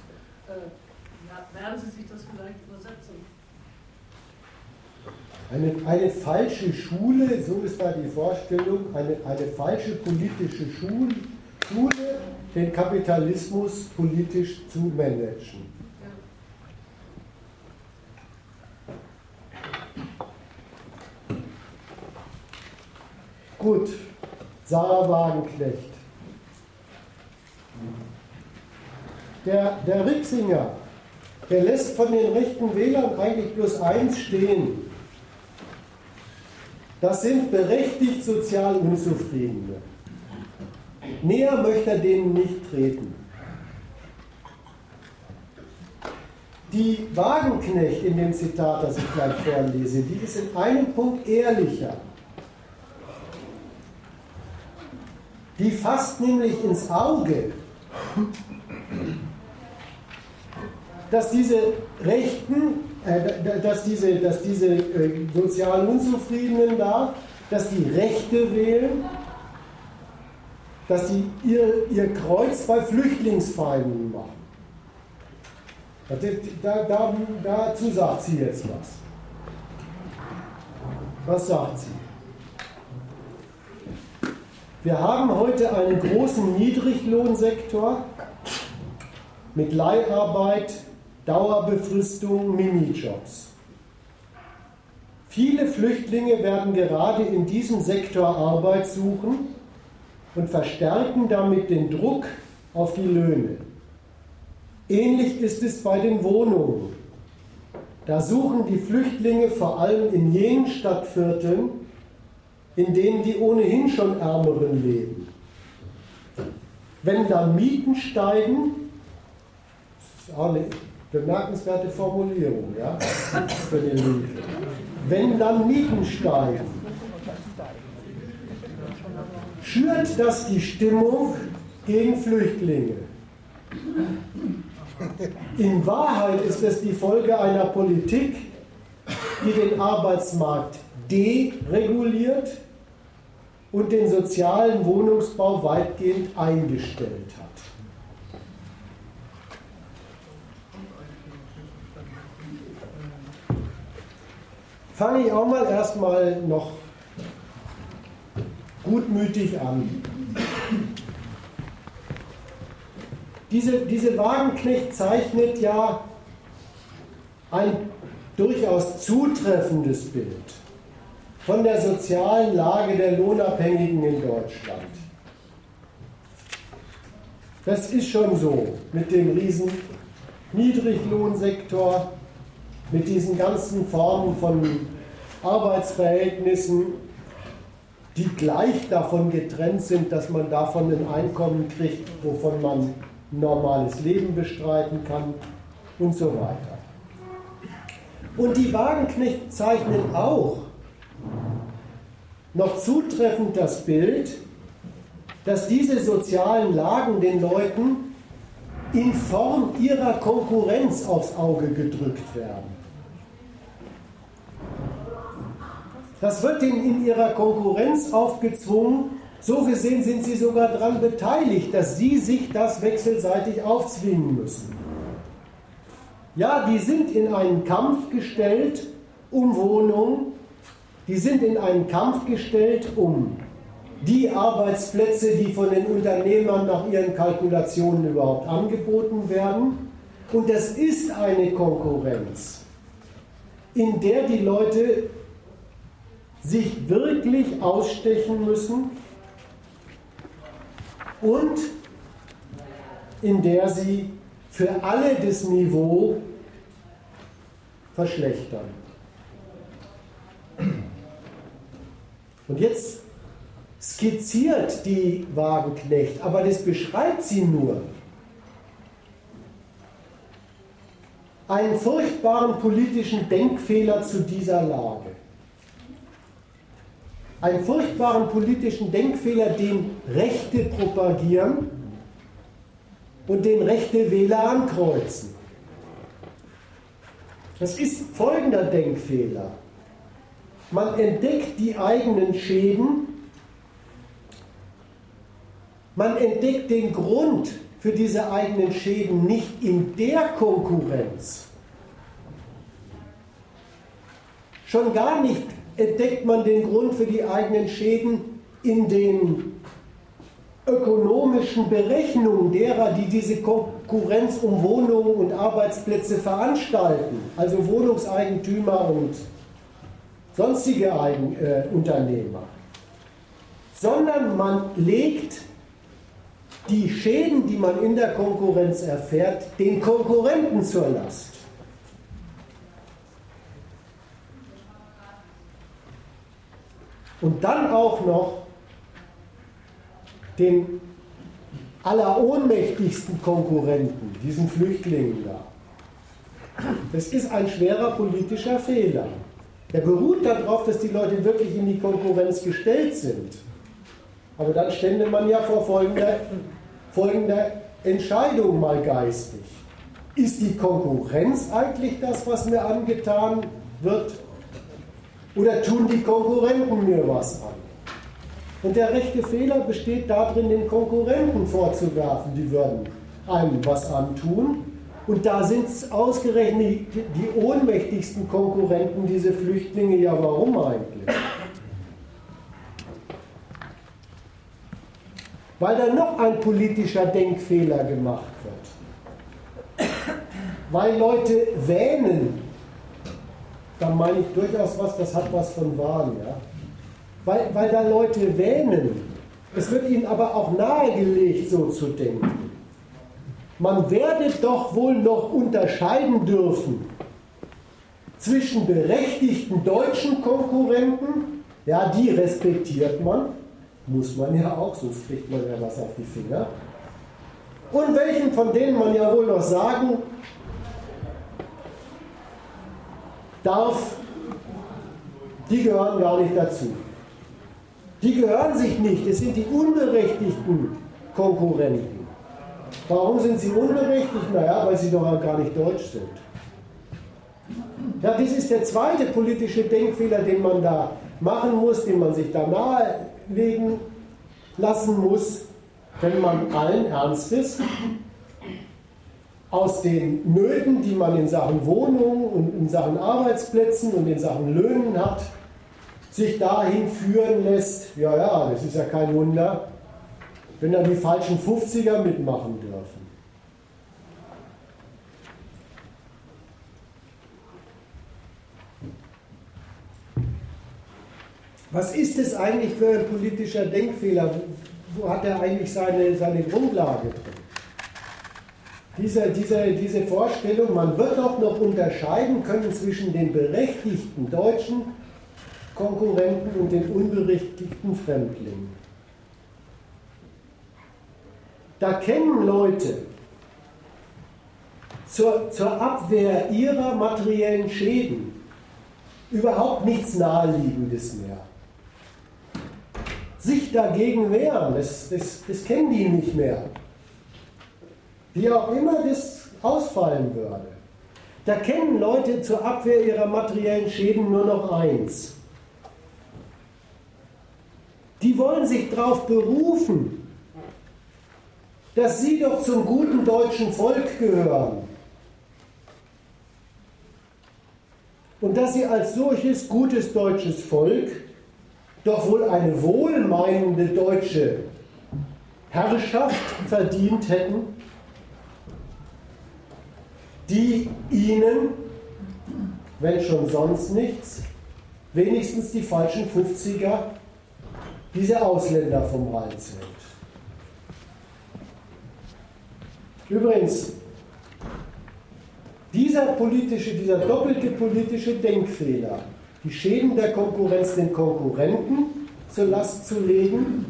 Äh, werden Sie sich das vielleicht übersetzen? Eine, eine falsche Schule, so ist da die Vorstellung, eine, eine falsche politische Schule, den Kapitalismus politisch zu managen. Gut, Sarah Wagenknecht. Der, der Rixinger, der lässt von den rechten Wählern eigentlich bloß eins stehen. Das sind berechtigt sozial Unzufriedene. Näher möchte er denen nicht treten. Die Wagenknecht in dem Zitat, das ich gleich vorlese, die ist in einem Punkt ehrlicher. Die fasst nämlich ins Auge, dass diese Rechten, äh, dass diese, dass diese äh, sozial Unzufriedenen da, dass die Rechte wählen dass die ihr, ihr Kreuz bei Flüchtlingsfeinden machen. Da, da, dazu sagt sie jetzt was. Was sagt sie? Wir haben heute einen großen Niedriglohnsektor mit Leiharbeit, Dauerbefristung, Minijobs. Viele Flüchtlinge werden gerade in diesem Sektor Arbeit suchen und verstärken damit den Druck auf die Löhne. Ähnlich ist es bei den Wohnungen. Da suchen die Flüchtlinge vor allem in jenen Stadtvierteln, in denen die ohnehin schon Ärmeren leben. Wenn dann Mieten steigen, das ist auch eine bemerkenswerte Formulierung ja, für den Linke. Wenn dann Mieten steigen, schürt das die Stimmung gegen Flüchtlinge. In Wahrheit ist es die Folge einer Politik, die den Arbeitsmarkt dereguliert und den sozialen Wohnungsbau weitgehend eingestellt hat. Fange ich auch mal erstmal noch gutmütig an. Diese, diese Wagenknecht zeichnet ja ein durchaus zutreffendes Bild von der sozialen Lage der Lohnabhängigen in Deutschland. Das ist schon so mit dem riesen Niedriglohnsektor, mit diesen ganzen Formen von Arbeitsverhältnissen, die gleich davon getrennt sind, dass man davon ein Einkommen kriegt, wovon man ein normales Leben bestreiten kann und so weiter. Und die Wagenknecht zeichnen auch noch zutreffend das Bild, dass diese sozialen Lagen den Leuten in Form ihrer Konkurrenz aufs Auge gedrückt werden. Das wird ihnen in ihrer Konkurrenz aufgezwungen. So gesehen sind sie sogar daran beteiligt, dass sie sich das wechselseitig aufzwingen müssen. Ja, die sind in einen Kampf gestellt um Wohnung, die sind in einen Kampf gestellt um die Arbeitsplätze, die von den Unternehmern nach ihren Kalkulationen überhaupt angeboten werden. Und das ist eine Konkurrenz, in der die Leute sich wirklich ausstechen müssen und in der sie für alle das Niveau verschlechtern. Und jetzt skizziert die Wagenknecht, aber das beschreibt sie nur. Einen furchtbaren politischen Denkfehler zu dieser Lage einen furchtbaren politischen Denkfehler, den Rechte propagieren und den rechte Wähler ankreuzen. Das ist folgender Denkfehler. Man entdeckt die eigenen Schäden, man entdeckt den Grund für diese eigenen Schäden nicht in der Konkurrenz, schon gar nicht entdeckt man den Grund für die eigenen Schäden in den ökonomischen Berechnungen derer, die diese Konkurrenz um Wohnungen und Arbeitsplätze veranstalten, also Wohnungseigentümer und sonstige Eigen, äh, Unternehmer, sondern man legt die Schäden, die man in der Konkurrenz erfährt, den Konkurrenten zur Last. und dann auch noch den allerohnmächtigsten Konkurrenten, diesen Flüchtlingen da. Das ist ein schwerer politischer Fehler. Der beruht darauf, dass die Leute wirklich in die Konkurrenz gestellt sind. Aber dann stände man ja vor folgender, folgender Entscheidung mal geistig. Ist die Konkurrenz eigentlich das, was mir angetan wird? Oder tun die Konkurrenten mir was an? Und der rechte Fehler besteht darin, den Konkurrenten vorzuwerfen, die würden einem was antun. Und da sind es ausgerechnet die, die ohnmächtigsten Konkurrenten, diese Flüchtlinge. Ja, warum eigentlich? Weil da noch ein politischer Denkfehler gemacht wird. Weil Leute wähnen, da meine ich durchaus was, das hat was von Wahn, ja. Weil, weil da Leute wähnen. Es wird ihnen aber auch nahegelegt, so zu denken. Man werde doch wohl noch unterscheiden dürfen zwischen berechtigten deutschen Konkurrenten, ja, die respektiert man, muss man ja auch, sonst kriegt man ja was auf die Finger. Und welchen von denen man ja wohl noch sagen darf, die gehören gar nicht dazu. Die gehören sich nicht, es sind die unberechtigten Konkurrenten. Warum sind sie unberechtigt? Naja, weil sie doch gar nicht deutsch sind. Ja, das ist der zweite politische Denkfehler, den man da machen muss, den man sich da nahe legen lassen muss, wenn man allen Ernstes aus den Nöten, die man in Sachen Wohnungen und in Sachen Arbeitsplätzen und in Sachen Löhnen hat, sich dahin führen lässt, ja, ja, das ist ja kein Wunder, wenn dann die falschen 50er mitmachen dürfen. Was ist es eigentlich für ein politischer Denkfehler? Wo hat er eigentlich seine, seine Grundlage drin? Diese, diese, diese Vorstellung, man wird doch noch unterscheiden können zwischen den berechtigten deutschen Konkurrenten und den unberechtigten Fremdlingen. Da kennen Leute zur, zur Abwehr ihrer materiellen Schäden überhaupt nichts Naheliegendes mehr sich dagegen wehren, das, das, das kennen die nicht mehr. Wie auch immer das ausfallen würde. Da kennen Leute zur Abwehr ihrer materiellen Schäden nur noch eins. Die wollen sich darauf berufen, dass sie doch zum guten deutschen Volk gehören. Und dass sie als solches gutes deutsches Volk doch wohl eine wohlmeinende deutsche Herrschaft verdient hätten, die ihnen, wenn schon sonst nichts, wenigstens die falschen 50er, diese Ausländer vom Hals hält. Übrigens, dieser politische, dieser doppelte politische Denkfehler die Schäden der Konkurrenz den Konkurrenten zur Last zu legen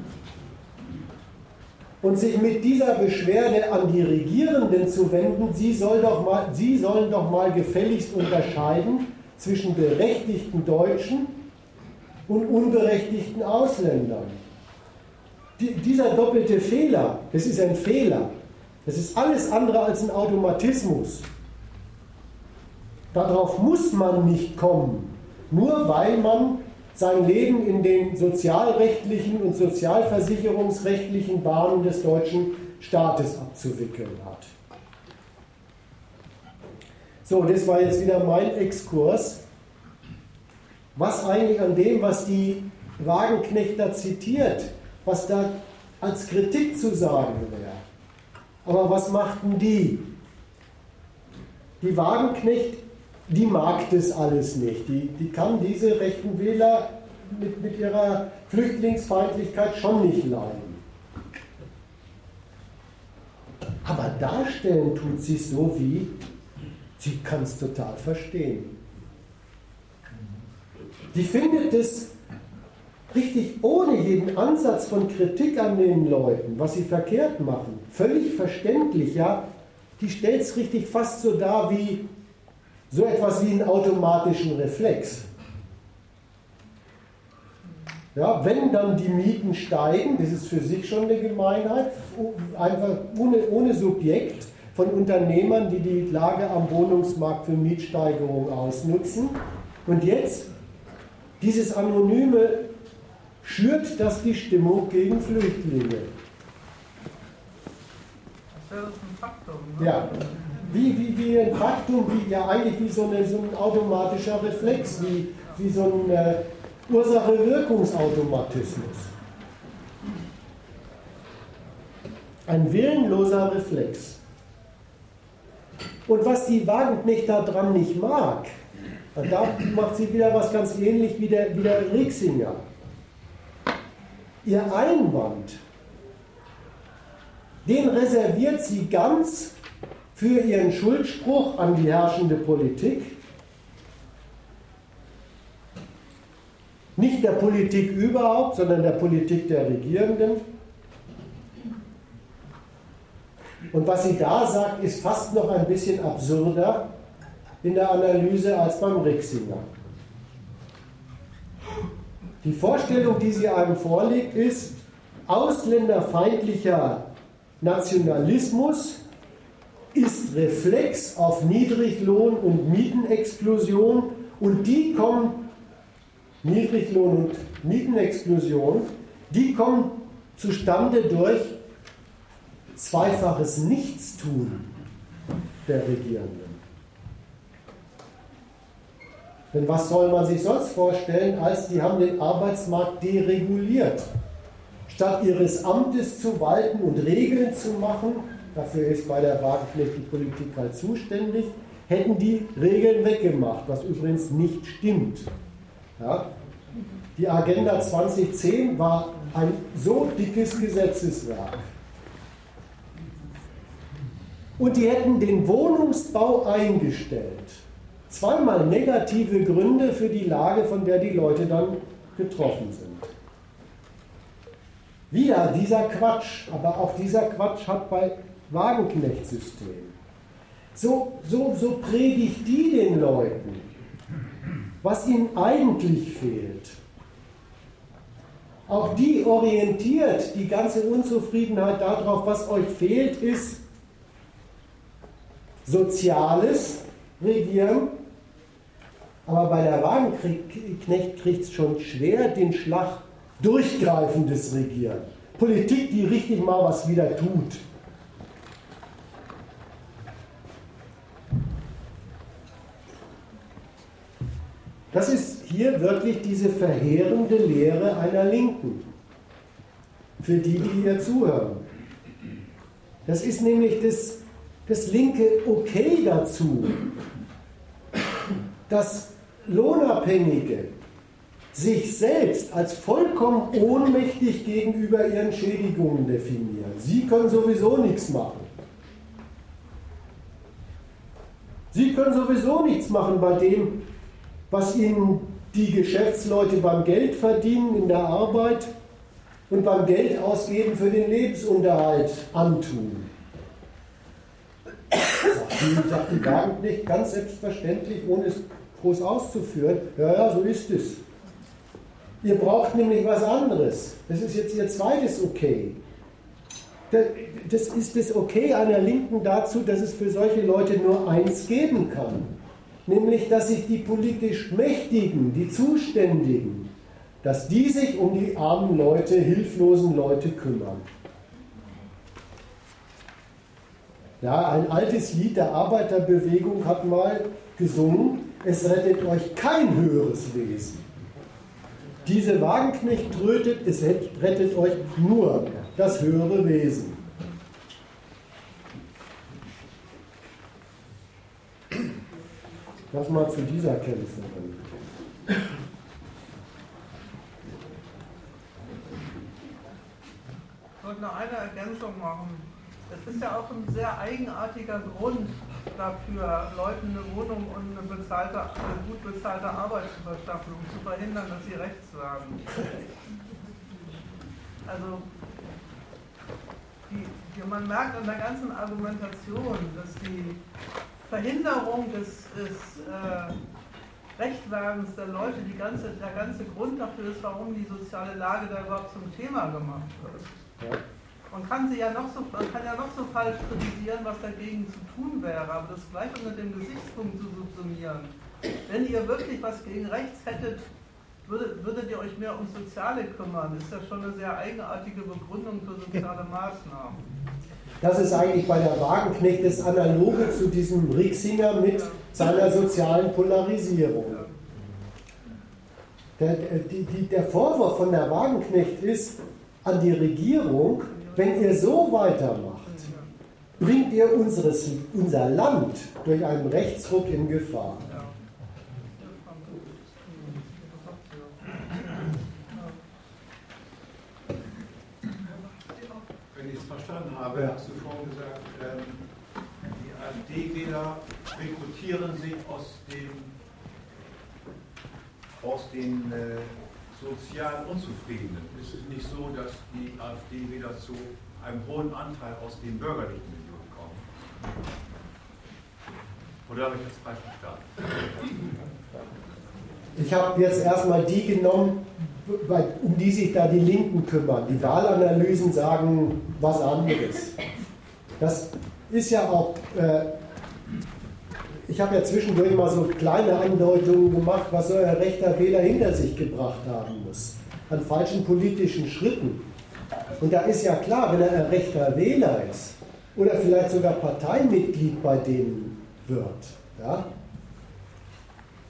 und sich mit dieser Beschwerde an die Regierenden zu wenden, sie, soll doch mal, sie sollen doch mal gefälligst unterscheiden zwischen berechtigten Deutschen und unberechtigten Ausländern. Die, dieser doppelte Fehler, das ist ein Fehler. Das ist alles andere als ein Automatismus. Darauf muss man nicht kommen nur weil man sein Leben in den sozialrechtlichen und sozialversicherungsrechtlichen Bahnen des deutschen Staates abzuwickeln hat. So, das war jetzt wieder mein Exkurs. Was eigentlich an dem, was die Wagenknechter zitiert, was da als Kritik zu sagen wäre. Aber was machten die? Die Wagenknecht die mag das alles nicht. Die, die kann diese rechten Wähler mit, mit ihrer Flüchtlingsfeindlichkeit schon nicht leiden. Aber darstellen tut sie so wie, sie kann es total verstehen. Die findet es richtig ohne jeden Ansatz von Kritik an den Leuten, was sie verkehrt machen, völlig verständlich, ja. Die stellt es richtig fast so dar wie, so etwas wie einen automatischen Reflex. Ja, wenn dann die Mieten steigen, das ist für sich schon eine Gemeinheit, einfach ohne, ohne Subjekt von Unternehmern, die die Lage am Wohnungsmarkt für Mietsteigerung ausnutzen. Und jetzt dieses anonyme schürt das die Stimmung gegen Flüchtlinge. Das wäre das ein Faktum. Ne? Ja. Wie, wie, wie ein Faktum, wie ja eigentlich wie so, eine, so ein automatischer Reflex, wie, wie so ein äh, Ursache-Wirkungsautomatismus. Ein willenloser Reflex. Und was die Wagenknecht daran nicht mag, da macht sie wieder was ganz ähnlich wie der, wie der Rixinger. Ihr Einwand, den reserviert sie ganz für ihren Schuldspruch an die herrschende Politik. Nicht der Politik überhaupt, sondern der Politik der Regierenden. Und was sie da sagt, ist fast noch ein bisschen absurder in der Analyse als beim Rixinger. Die Vorstellung, die sie einem vorlegt, ist, ausländerfeindlicher Nationalismus ist Reflex auf Niedriglohn und Mietenexplosion und die kommen, Niedriglohn und Mietenexplosion, die kommen zustande durch zweifaches Nichtstun der Regierenden. Denn was soll man sich sonst vorstellen, als die haben den Arbeitsmarkt dereguliert. Statt ihres Amtes zu walten und Regeln zu machen, dafür ist bei der Wagenknecht die Politik halt zuständig, hätten die Regeln weggemacht, was übrigens nicht stimmt. Ja? Die Agenda 2010 war ein so dickes Gesetzeswerk, und die hätten den Wohnungsbau eingestellt. Zweimal negative Gründe für die Lage, von der die Leute dann getroffen sind. Wieder dieser Quatsch, aber auch dieser Quatsch hat bei Wagenknecht-System. So, so, so predigt die den Leuten, was ihnen eigentlich fehlt. Auch die orientiert die ganze Unzufriedenheit darauf, was euch fehlt, ist soziales Regieren. Aber bei der Wagenknecht kriegt es schon schwer den Schlag durchgreifendes Regieren. Politik, die richtig mal was wieder tut. Das ist hier wirklich diese verheerende Lehre einer Linken. Für die, die hier zuhören. Das ist nämlich das das linke Okay dazu, dass Lohnabhängige sich selbst als vollkommen ohnmächtig gegenüber ihren Schädigungen definieren. Sie können sowieso nichts machen. Sie können sowieso nichts machen bei dem, was ihnen die Geschäftsleute beim Geld verdienen in der Arbeit und beim Geld ausgeben für den Lebensunterhalt antun. Die sagt die Wagen nicht ganz selbstverständlich, ohne es groß auszuführen. Ja, ja, so ist es. Ihr braucht nämlich was anderes. Das ist jetzt Ihr zweites Okay. Das ist das Okay einer Linken dazu, dass es für solche Leute nur eins geben kann. Nämlich, dass sich die politisch Mächtigen, die Zuständigen, dass die sich um die armen Leute, hilflosen Leute kümmern. Ja, ein altes Lied der Arbeiterbewegung hat mal gesungen, es rettet euch kein höheres Wesen. Diese Wagenknecht trötet, es rettet euch nur das höhere Wesen. Das mal zu dieser Kämpferin. Ich wollte noch eine Ergänzung machen. Das ist ja auch ein sehr eigenartiger Grund dafür, Leuten eine Wohnung und eine, bezahlte, eine gut bezahlte Arbeit zu verschaffen, um zu verhindern, dass sie rechts sagen. Also, die, die, man merkt an der ganzen Argumentation, dass die Verhinderung des, des äh, Rechtwagens der Leute die ganze, der ganze Grund dafür ist, warum die soziale Lage da überhaupt zum Thema gemacht wird. Ja. Man kann sie ja noch so, man kann ja noch so falsch kritisieren, was dagegen zu tun wäre, aber das gleich unter dem Gesichtspunkt zu subsumieren. Wenn ihr wirklich was gegen rechts hättet würdet, würdet ihr euch mehr um Soziale kümmern? Das ist ja schon eine sehr eigenartige Begründung für soziale Maßnahmen. Das ist eigentlich bei der Wagenknecht das Analoge zu diesem Rixinger mit seiner sozialen Polarisierung. Der, die, die, der Vorwurf von der Wagenknecht ist an die Regierung, wenn ihr so weitermacht, bringt ihr unseres, unser Land durch einen Rechtsruck in Gefahr. Wenn ich es ja. hast du vorhin gesagt, ähm, die AfD-Wähler rekrutieren sich aus dem aus den äh, sozial Unzufriedenen. Ist es nicht so, dass die AfD wieder zu einem hohen Anteil aus den bürgerlichen Millionen kommt? Oder habe ich das falsch verstanden? Ich habe jetzt erstmal die genommen, um die sich da die Linken kümmern. Die Wahlanalysen sagen was anderes. Das ist ja auch äh, ich habe ja zwischendurch mal so kleine Andeutungen gemacht, was so ein rechter Wähler hinter sich gebracht haben muss. An falschen politischen Schritten. Und da ist ja klar, wenn er ein rechter Wähler ist oder vielleicht sogar Parteimitglied bei denen wird, ja,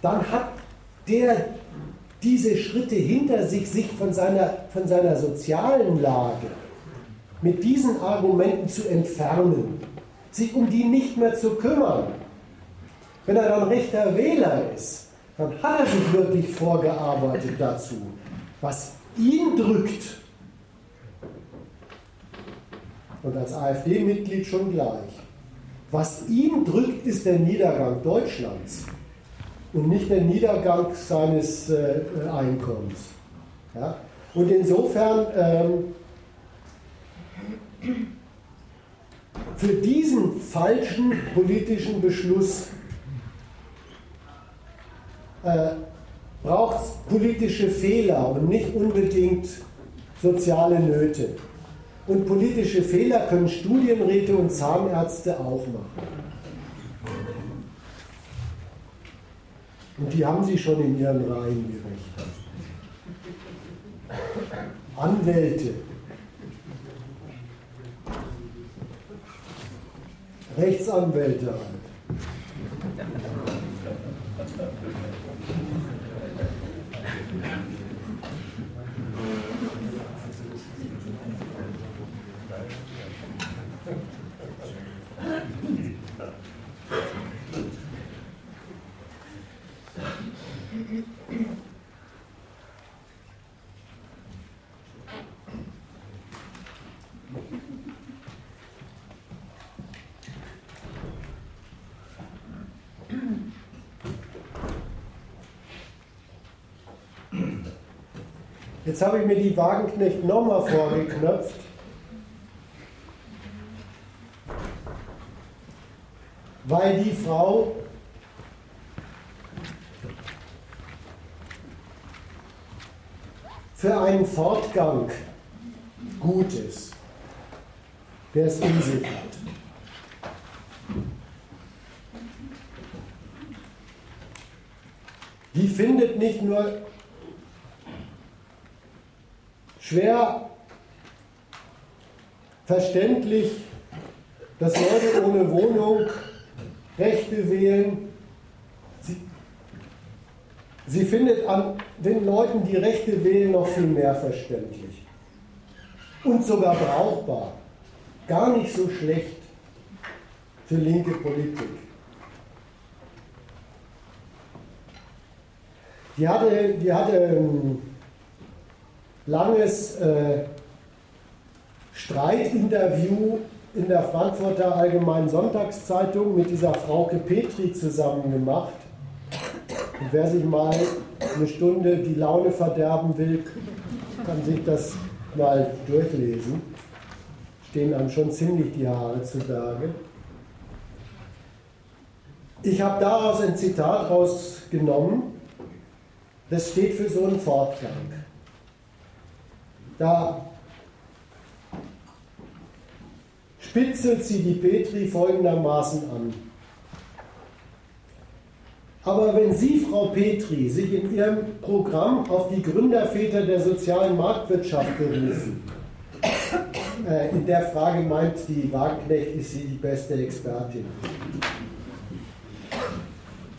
dann hat der diese Schritte hinter sich, sich von seiner, von seiner sozialen Lage mit diesen Argumenten zu entfernen, sich um die nicht mehr zu kümmern, wenn er dann rechter Wähler ist, dann hat er sich wirklich vorgearbeitet dazu. Was ihn drückt, und als AfD-Mitglied schon gleich, was ihn drückt, ist der Niedergang Deutschlands und nicht der Niedergang seines äh, Einkommens. Ja? Und insofern ähm, für diesen falschen politischen Beschluss äh, braucht es politische Fehler und nicht unbedingt soziale Nöte. Und politische Fehler können Studienräte und Zahnärzte auch machen. Und die haben sie schon in ihren Reihen gerechnet. Anwälte. Rechtsanwälte halt. Jetzt habe ich mir die Wagenknecht nochmal vorgeknöpft. Weil die Frau für einen Fortgang gut ist, der es in sich hat. Die findet nicht nur schwer verständlich, dass Leute ohne Wohnung Rechte wählen. Sie, sie findet an den Leuten, die Rechte wählen, noch viel mehr verständlich. Und sogar brauchbar. Gar nicht so schlecht für linke Politik. Die hatte, die hatte langes äh, Streitinterview in der Frankfurter Allgemeinen Sonntagszeitung mit dieser Frauke Petri zusammen gemacht. Und wer sich mal eine Stunde die Laune verderben will, kann sich das mal durchlesen. Stehen einem schon ziemlich die Haare zu Berge. Ich habe daraus ein Zitat rausgenommen. Das steht für so einen Fortgang. Da spitzelt sie die Petri folgendermaßen an. Aber wenn Sie, Frau Petri, sich in Ihrem Programm auf die Gründerväter der sozialen Marktwirtschaft berufen, äh, in der Frage meint die Wagenknecht, ist sie die beste Expertin.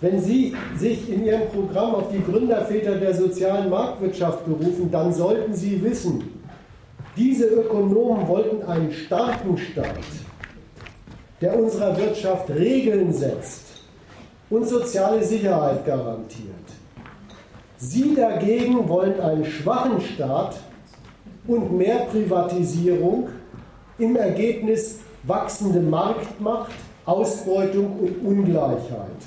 Wenn Sie sich in Ihrem Programm auf die Gründerväter der sozialen Marktwirtschaft berufen, dann sollten Sie wissen, diese Ökonomen wollten einen starken Staat, der unserer Wirtschaft Regeln setzt und soziale Sicherheit garantiert. Sie dagegen wollen einen schwachen Staat und mehr Privatisierung, im Ergebnis wachsende Marktmacht, Ausbeutung und Ungleichheit.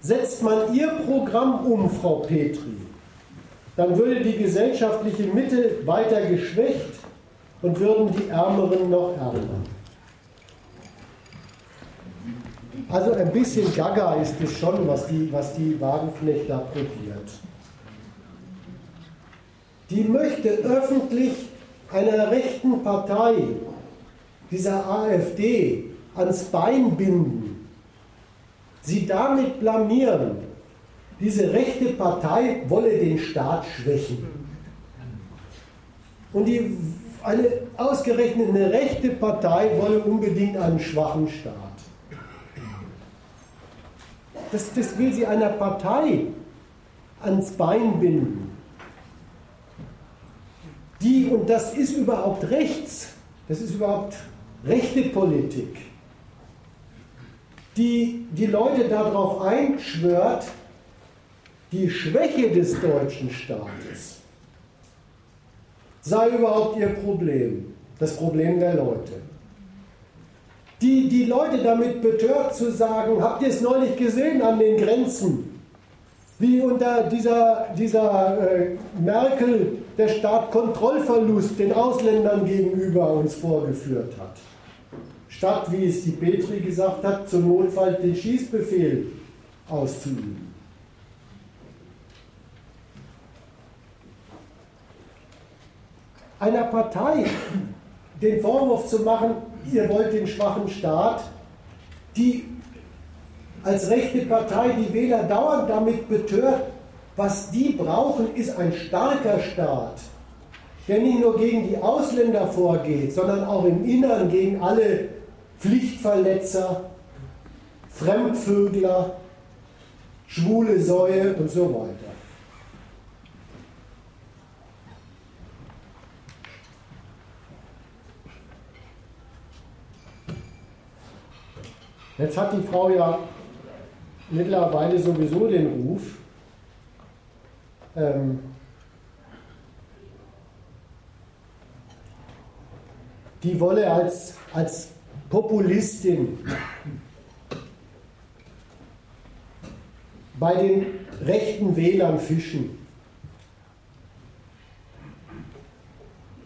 Setzt man Ihr Programm um, Frau Petri, dann würde die gesellschaftliche Mitte weiter geschwächt und würden die Ärmeren noch ärmer. Also ein bisschen gaga ist es schon, was die, was die Wagenknecht da probiert. Die möchte öffentlich einer rechten Partei, dieser AfD, ans Bein binden sie damit blamieren, diese rechte Partei wolle den Staat schwächen. Und die, eine ausgerechnet eine rechte Partei wolle unbedingt einen schwachen Staat. Das, das will sie einer Partei ans Bein binden. Die, und das ist überhaupt rechts, das ist überhaupt rechte Politik die die Leute darauf einschwört, die Schwäche des deutschen Staates sei überhaupt ihr Problem, das Problem der Leute. Die, die Leute damit betört zu sagen, habt ihr es neulich gesehen an den Grenzen, wie unter dieser, dieser äh, Merkel der Staat Kontrollverlust den Ausländern gegenüber uns vorgeführt hat statt, wie es die Petri gesagt hat, zum Notfall den Schießbefehl auszuüben. Einer Partei den Vorwurf zu machen, ihr wollt den schwachen Staat, die als rechte Partei die Wähler dauernd damit betört, was die brauchen, ist ein starker Staat, der nicht nur gegen die Ausländer vorgeht, sondern auch im Innern gegen alle Pflichtverletzer, Fremdvögler, schwule Säue und so weiter. Jetzt hat die Frau ja mittlerweile sowieso den Ruf, ähm, die wolle als, als Populistin bei den rechten Wählern fischen,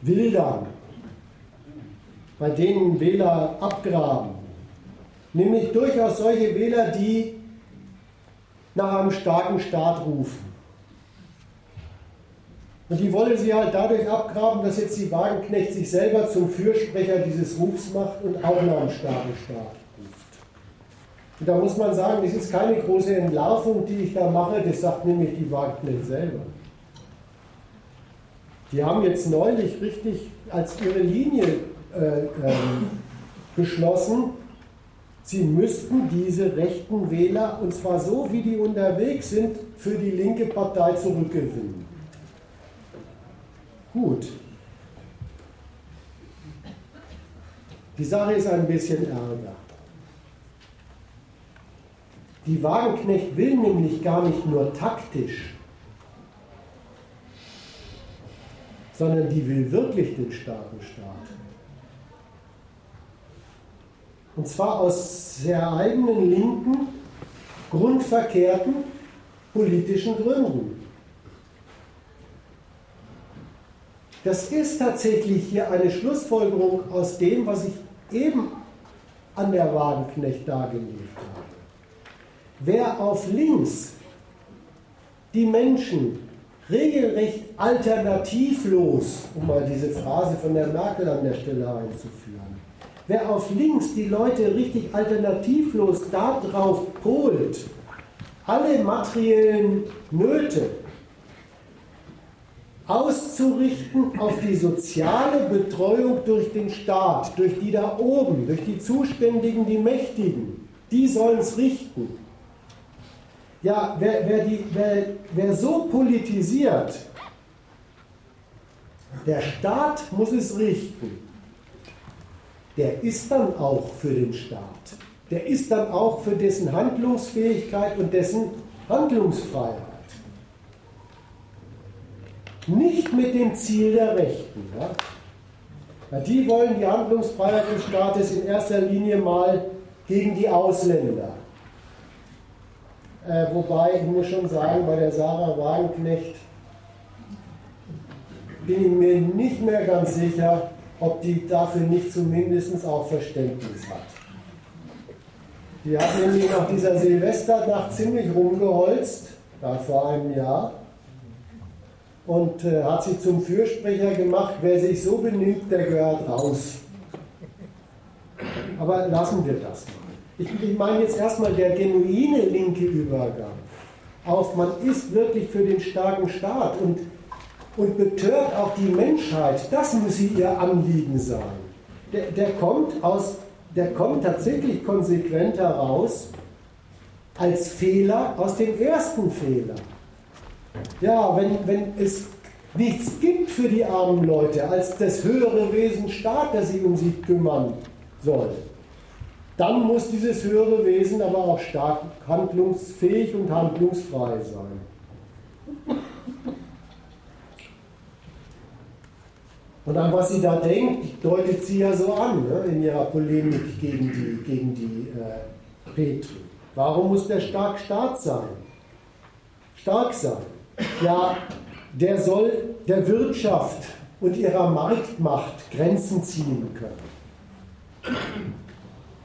wildern, bei denen Wähler abgraben, nämlich durchaus solche Wähler, die nach einem starken Staat rufen. Und die wollen sie halt dadurch abgraben, dass jetzt die Wagenknecht sich selber zum Fürsprecher dieses Rufs macht und auch nach einem starken Staat ruft. Und da muss man sagen, das ist keine große Entlarvung, die ich da mache, das sagt nämlich die Wagenknecht selber. Die haben jetzt neulich richtig als ihre Linie äh, ähm, beschlossen, sie müssten diese rechten Wähler, und zwar so, wie die unterwegs sind, für die linke Partei zurückgewinnen. Gut. Die Sache ist ein bisschen ärger. Die Wagenknecht will nämlich gar nicht nur taktisch, sondern die will wirklich den starken Staat. Und zwar aus sehr eigenen linken, grundverkehrten politischen Gründen. Das ist tatsächlich hier eine Schlussfolgerung aus dem, was ich eben an der Wagenknecht dargelegt habe. Wer auf links die Menschen regelrecht alternativlos, um mal diese Phrase von der Merkel an der Stelle einzuführen, wer auf links die Leute richtig alternativlos darauf polt, alle materiellen Nöte auszurichten auf die soziale Betreuung durch den Staat, durch die da oben, durch die Zuständigen, die Mächtigen, die sollen es richten. Ja, wer, wer, die, wer, wer so politisiert, der Staat muss es richten, der ist dann auch für den Staat. Der ist dann auch für dessen Handlungsfähigkeit und dessen Handlungsfreiheit. Nicht mit dem Ziel der Rechten. Ja? Ja, die wollen die Handlungsfreiheit des Staates in erster Linie mal gegen die Ausländer. Äh, wobei, ich muss schon sagen, bei der Sarah Wagenknecht bin ich mir nicht mehr ganz sicher, ob die dafür nicht zumindest auch Verständnis hat. Die hat nämlich nach dieser Silvesternacht ziemlich rumgeholzt, da vor einem Jahr, und äh, hat sich zum Fürsprecher gemacht, wer sich so benimmt, der gehört raus. Aber lassen wir das mal. Ich, ich meine jetzt erstmal der genuine linke Übergang auf, man ist wirklich für den starken Staat und, und betört auch die Menschheit, das muss ihr Anliegen sein. Der, der, kommt aus, der kommt tatsächlich konsequent heraus als Fehler aus dem ersten Fehler. Ja, wenn, wenn es nichts gibt für die armen Leute als das höhere Wesen Staat, das sich um sie kümmern soll, dann muss dieses höhere Wesen aber auch stark handlungsfähig und handlungsfrei sein. Und an was sie da denkt, deutet sie ja so an ne, in ihrer Polemik gegen die, gegen die äh, Petri. Warum muss der stark Staat sein? Stark sein. Ja, der soll der Wirtschaft und ihrer Marktmacht Grenzen ziehen können.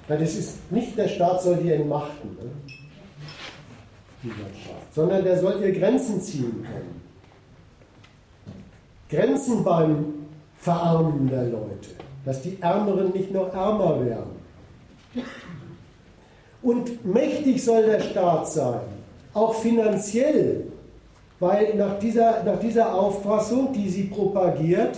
Ja, das ist nicht der Staat soll die entmachten, ne? die Wirtschaft, sondern der soll ihr Grenzen ziehen können. Grenzen beim Verarmen der Leute, dass die Ärmeren nicht noch ärmer werden. Und mächtig soll der Staat sein, auch finanziell, weil nach dieser, nach dieser Auffassung, die sie propagiert,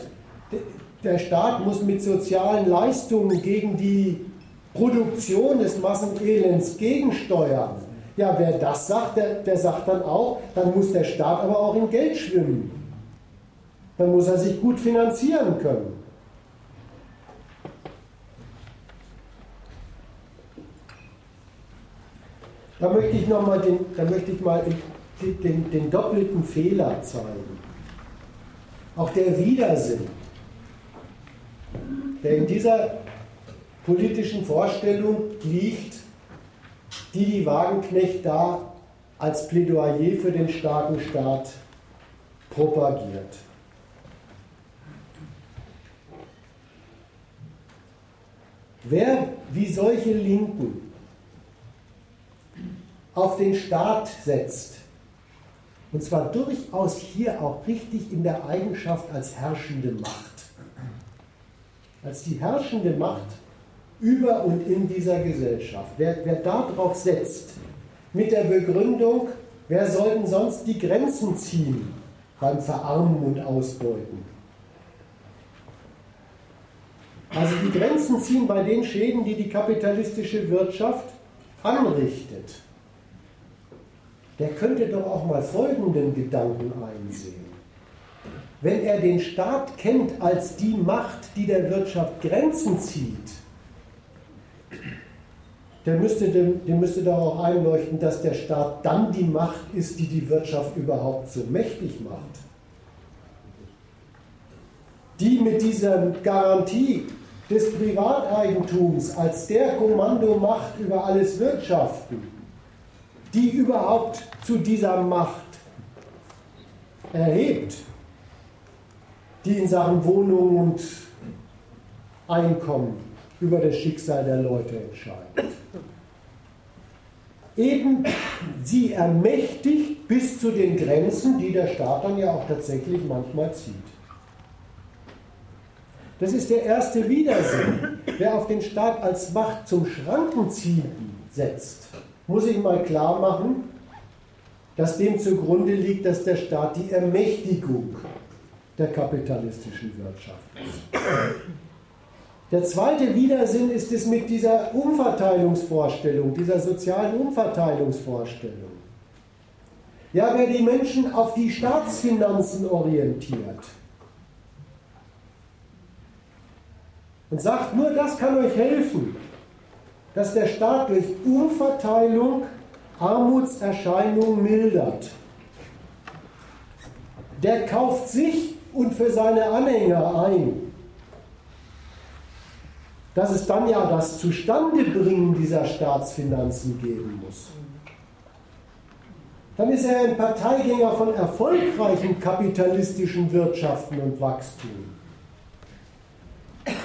der Staat muss mit sozialen Leistungen gegen die Produktion des Massenelends gegensteuern. Ja, wer das sagt, der, der sagt dann auch, dann muss der Staat aber auch in Geld schwimmen. Dann muss er sich gut finanzieren können. Da möchte ich noch mal den, da möchte ich mal den, den, den doppelten Fehler zeigen. Auch der Widersinn, der in dieser politischen Vorstellung liegt, die die Wagenknecht da als Plädoyer für den starken Staat propagiert. Wer wie solche Linken auf den Staat setzt, und zwar durchaus hier auch richtig in der Eigenschaft als herrschende Macht, als die herrschende Macht über und in dieser Gesellschaft. Wer, wer darauf setzt, mit der Begründung, wer sollten sonst die Grenzen ziehen beim Verarmen und Ausbeuten? Also die Grenzen ziehen bei den Schäden, die die kapitalistische Wirtschaft anrichtet. Der könnte doch auch mal folgenden Gedanken einsehen. Wenn er den Staat kennt als die Macht, die der Wirtschaft Grenzen zieht, der müsste, dem, dem müsste doch auch einleuchten, dass der Staat dann die Macht ist, die die Wirtschaft überhaupt so mächtig macht. Die mit dieser Garantie des Privateigentums als der Kommandomacht über alles Wirtschaften, die überhaupt zu dieser Macht erhebt, die in Sachen Wohnung und Einkommen über das Schicksal der Leute entscheidet. Eben sie ermächtigt bis zu den Grenzen, die der Staat dann ja auch tatsächlich manchmal zieht. Das ist der erste Widersinn. Wer auf den Staat als Macht zum Schrankenziehen setzt, muss ich mal klar machen, dass dem zugrunde liegt, dass der Staat die Ermächtigung der kapitalistischen Wirtschaft ist. Der zweite Widersinn ist es mit dieser Umverteilungsvorstellung, dieser sozialen Umverteilungsvorstellung. Ja, wer die Menschen auf die Staatsfinanzen orientiert und sagt, nur das kann euch helfen, dass der Staat durch Umverteilung Armutserscheinungen mildert. Der kauft sich und für seine Anhänger ein, dass es dann ja das Zustandebringen dieser Staatsfinanzen geben muss. Dann ist er ein Parteigänger von erfolgreichen kapitalistischen Wirtschaften und Wachstum.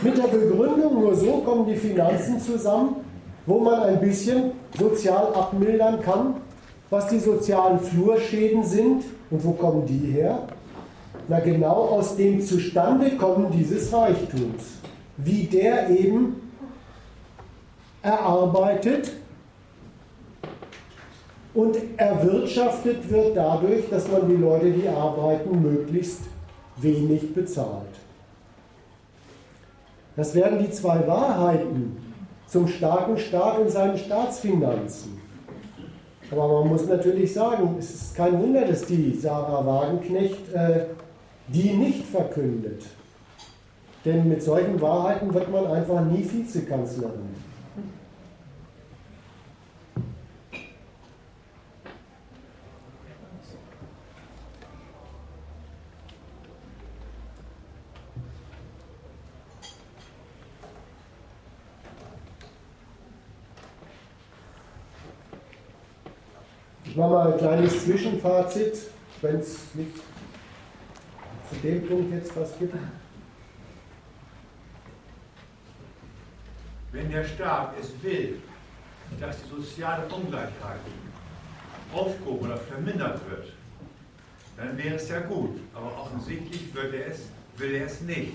Mit der Begründung, nur so kommen die Finanzen zusammen, wo man ein bisschen sozial abmildern kann, was die sozialen Flurschäden sind und wo kommen die her? Na genau aus dem Zustandekommen dieses Reichtums, wie der eben erarbeitet und erwirtschaftet wird dadurch, dass man die Leute, die arbeiten, möglichst wenig bezahlt. Das werden die zwei Wahrheiten zum starken Staat und seinen Staatsfinanzen. Aber man muss natürlich sagen, es ist kein Wunder, dass die Sarah Wagenknecht äh, die nicht verkündet. Denn mit solchen Wahrheiten wird man einfach nie Vizekanzlerin. Mache mal ein kleines Zwischenfazit, wenn es nicht zu dem Punkt jetzt was gibt. Wenn der Staat es will, dass die soziale Ungleichheit aufgehoben oder vermindert wird, dann wäre es ja gut. Aber offensichtlich wird er es, will er es nicht.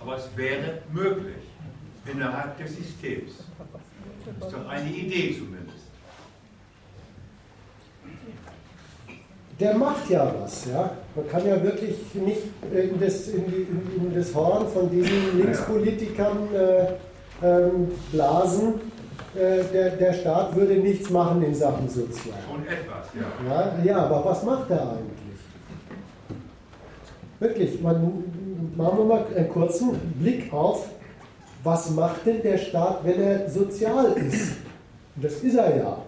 Aber es wäre möglich innerhalb des Systems. Das ist doch eine Idee zumindest. Der macht ja was. Ja? Man kann ja wirklich nicht in das, in die, in das Horn von diesen Linkspolitikern äh, ähm, blasen. Äh, der, der Staat würde nichts machen in Sachen Sozial. Schon etwas, ja. ja. Ja, aber was macht er eigentlich? Wirklich, man, machen wir mal einen kurzen Blick auf, was macht denn der Staat, wenn er sozial ist? Und das ist er ja.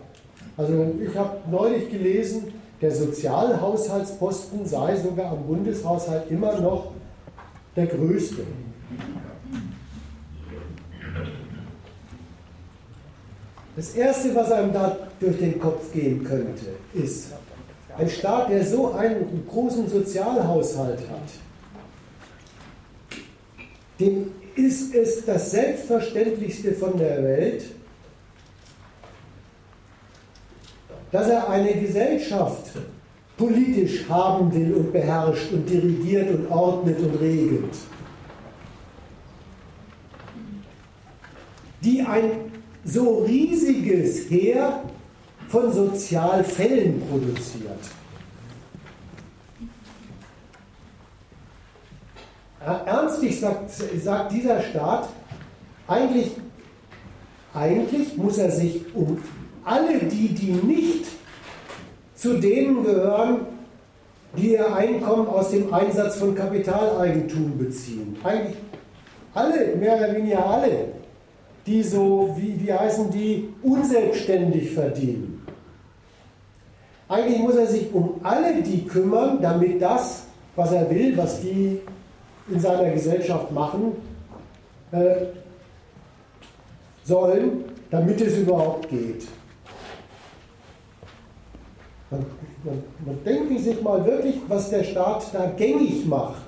Also ich habe neulich gelesen, der Sozialhaushaltsposten sei sogar am Bundeshaushalt immer noch der größte. Das Erste, was einem da durch den Kopf gehen könnte, ist, ein Staat, der so einen großen Sozialhaushalt hat, dem ist es das Selbstverständlichste von der Welt, dass er eine Gesellschaft politisch haben will und beherrscht und dirigiert und ordnet und regelt, die ein so riesiges Heer von Sozialfällen produziert. Ernstlich sagt, sagt dieser Staat, eigentlich, eigentlich muss er sich um alle die, die nicht zu denen gehören, die ihr Einkommen aus dem Einsatz von Kapitaleigentum beziehen. Eigentlich alle, mehr oder weniger alle, die so, wie, wie heißen die, unselbstständig verdienen. Eigentlich muss er sich um alle die kümmern, damit das, was er will, was die in seiner Gesellschaft machen äh, sollen, damit es überhaupt geht. Man, man, man denke sich mal wirklich, was der Staat da gängig macht,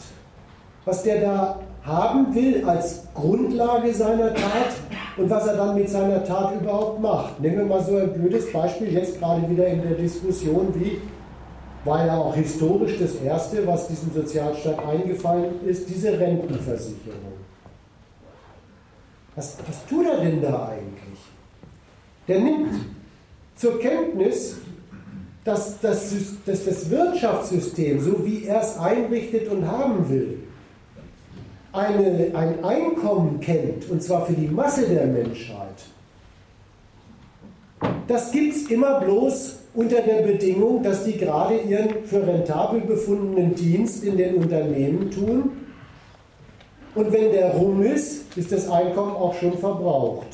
was der da haben will als Grundlage seiner Tat und was er dann mit seiner Tat überhaupt macht. Nehmen wir mal so ein blödes Beispiel, jetzt gerade wieder in der Diskussion, wie war ja auch historisch das Erste, was diesem Sozialstaat eingefallen ist, diese Rentenversicherung. Was, was tut er denn da eigentlich? Der nimmt zur Kenntnis, dass, dass, dass das Wirtschaftssystem, so wie er es einrichtet und haben will, eine, ein Einkommen kennt, und zwar für die Masse der Menschheit. Das gibt es immer bloß unter der Bedingung, dass die gerade ihren für rentabel befundenen Dienst in den Unternehmen tun. Und wenn der rum ist, ist das Einkommen auch schon verbraucht.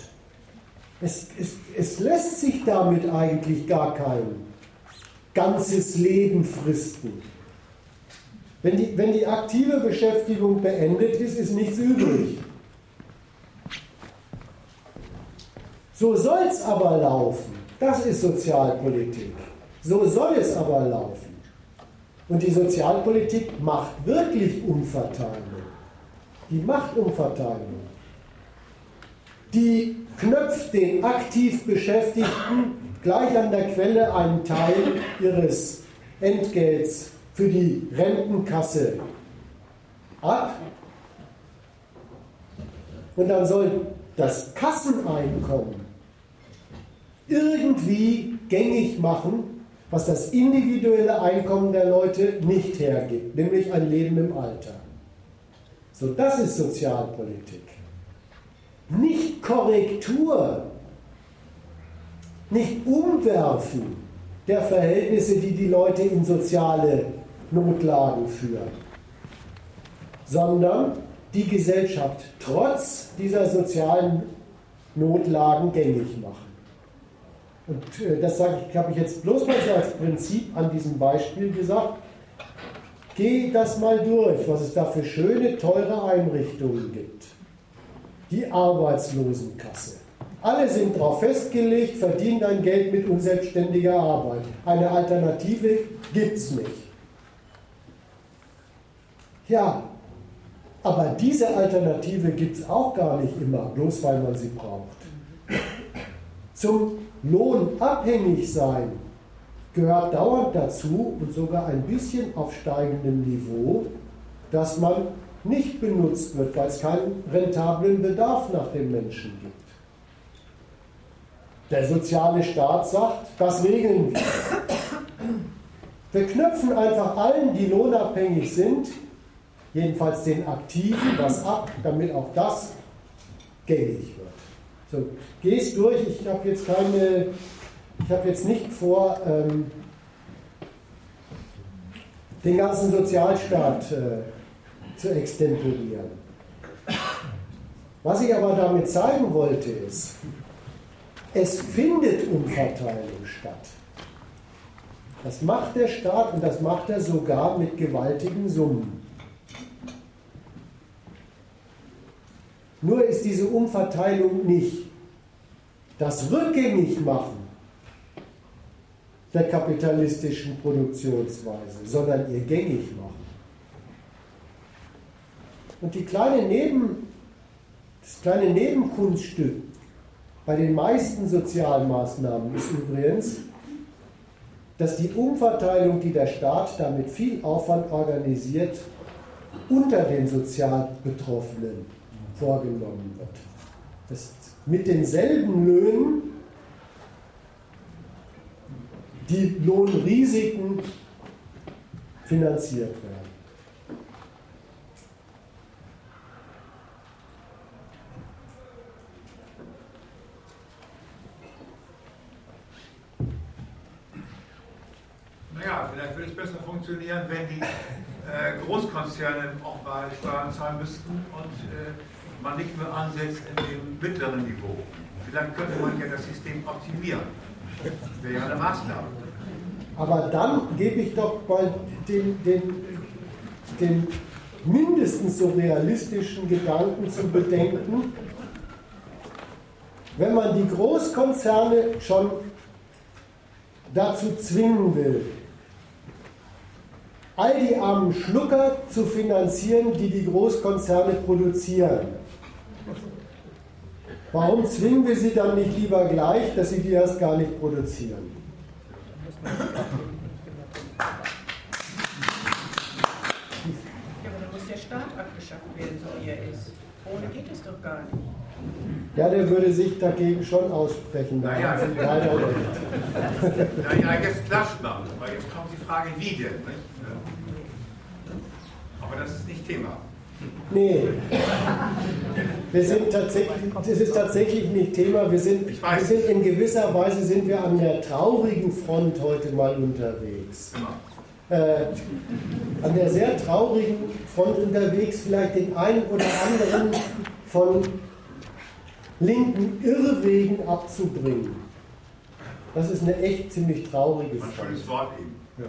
Es, es, es lässt sich damit eigentlich gar kein ganzes Leben fristen. Wenn die, wenn die aktive Beschäftigung beendet ist, ist nichts übrig. So soll es aber laufen. Das ist Sozialpolitik. So soll es aber laufen. Und die Sozialpolitik macht wirklich Umverteilung. Die macht Umverteilung. Die knöpft den aktiv Beschäftigten gleich an der Quelle einen Teil ihres Entgelts für die Rentenkasse ab. Und dann soll das Kasseneinkommen irgendwie gängig machen, was das individuelle Einkommen der Leute nicht hergibt, nämlich ein Leben im Alter. So, das ist Sozialpolitik. Nicht Korrektur, nicht Umwerfen der Verhältnisse, die die Leute in soziale Notlagen führen, sondern die Gesellschaft trotz dieser sozialen Notlagen gängig machen. Und äh, das habe ich jetzt bloß mal so als Prinzip an diesem Beispiel gesagt. Geh das mal durch, was es da für schöne, teure Einrichtungen gibt. Die Arbeitslosenkasse. Alle sind darauf festgelegt, verdien dein Geld mit unselbstständiger Arbeit. Eine Alternative gibt es nicht. Ja, aber diese Alternative gibt es auch gar nicht immer, bloß weil man sie braucht. Zum Lohnabhängig sein gehört dauernd dazu und sogar ein bisschen auf steigendem Niveau, dass man nicht benutzt wird, weil es keinen rentablen Bedarf nach dem Menschen gibt. Der soziale Staat sagt, das regeln wir. Wir knöpfen einfach allen, die lohnabhängig sind, jedenfalls den Aktiven, was ab, damit auch das gängig wird. So, geh's durch, ich habe jetzt keine, ich habe jetzt nicht vor, ähm, den ganzen Sozialstaat äh, zu extemporieren. Was ich aber damit zeigen wollte, ist, es findet Umverteilung statt. Das macht der Staat und das macht er sogar mit gewaltigen Summen. Nur ist diese Umverteilung nicht das Rückgängigmachen der kapitalistischen Produktionsweise, sondern ihr gängig machen. Und die kleine Neben, das kleine Nebenkunststück bei den meisten Sozialmaßnahmen ist übrigens, dass die Umverteilung, die der Staat damit viel Aufwand organisiert, unter den sozial Betroffenen vorgenommen wird. Dass mit denselben Löhnen die Lohnrisiken finanziert werden. Naja, vielleicht würde es besser funktionieren, wenn die äh, Großkonzerne auch mal Steuern zahlen müssten und äh, man nicht mehr ansetzt in dem mittleren Niveau. Vielleicht könnte man ja das System optimieren. Das wäre ja eine Maßnahme. Aber dann gebe ich doch mal den, den, den mindestens so realistischen Gedanken zu bedenken, wenn man die Großkonzerne schon dazu zwingen will, all die armen Schlucker zu finanzieren, die die Großkonzerne produzieren. Warum zwingen wir sie dann nicht lieber gleich, dass sie die erst gar nicht produzieren? Ja, aber dann muss der Staat abgeschafft werden, so wie er ist. Ohne geht es doch gar nicht. Ja, der würde sich dagegen schon aussprechen. Naja, leider naja, jetzt lasst mal, weil jetzt kommt die Frage, wie denn? Nicht? Aber das ist nicht Thema. Nee. Wir sind tatsächlich, das ist tatsächlich nicht Thema. Wir sind, wir sind in gewisser Weise sind wir an der traurigen Front heute mal unterwegs. Äh, an der sehr traurigen Front unterwegs, vielleicht den einen oder anderen von linken Irrwegen abzubringen. Das ist eine echt ziemlich traurige Frage. Ein schönes Wort eben. Ja.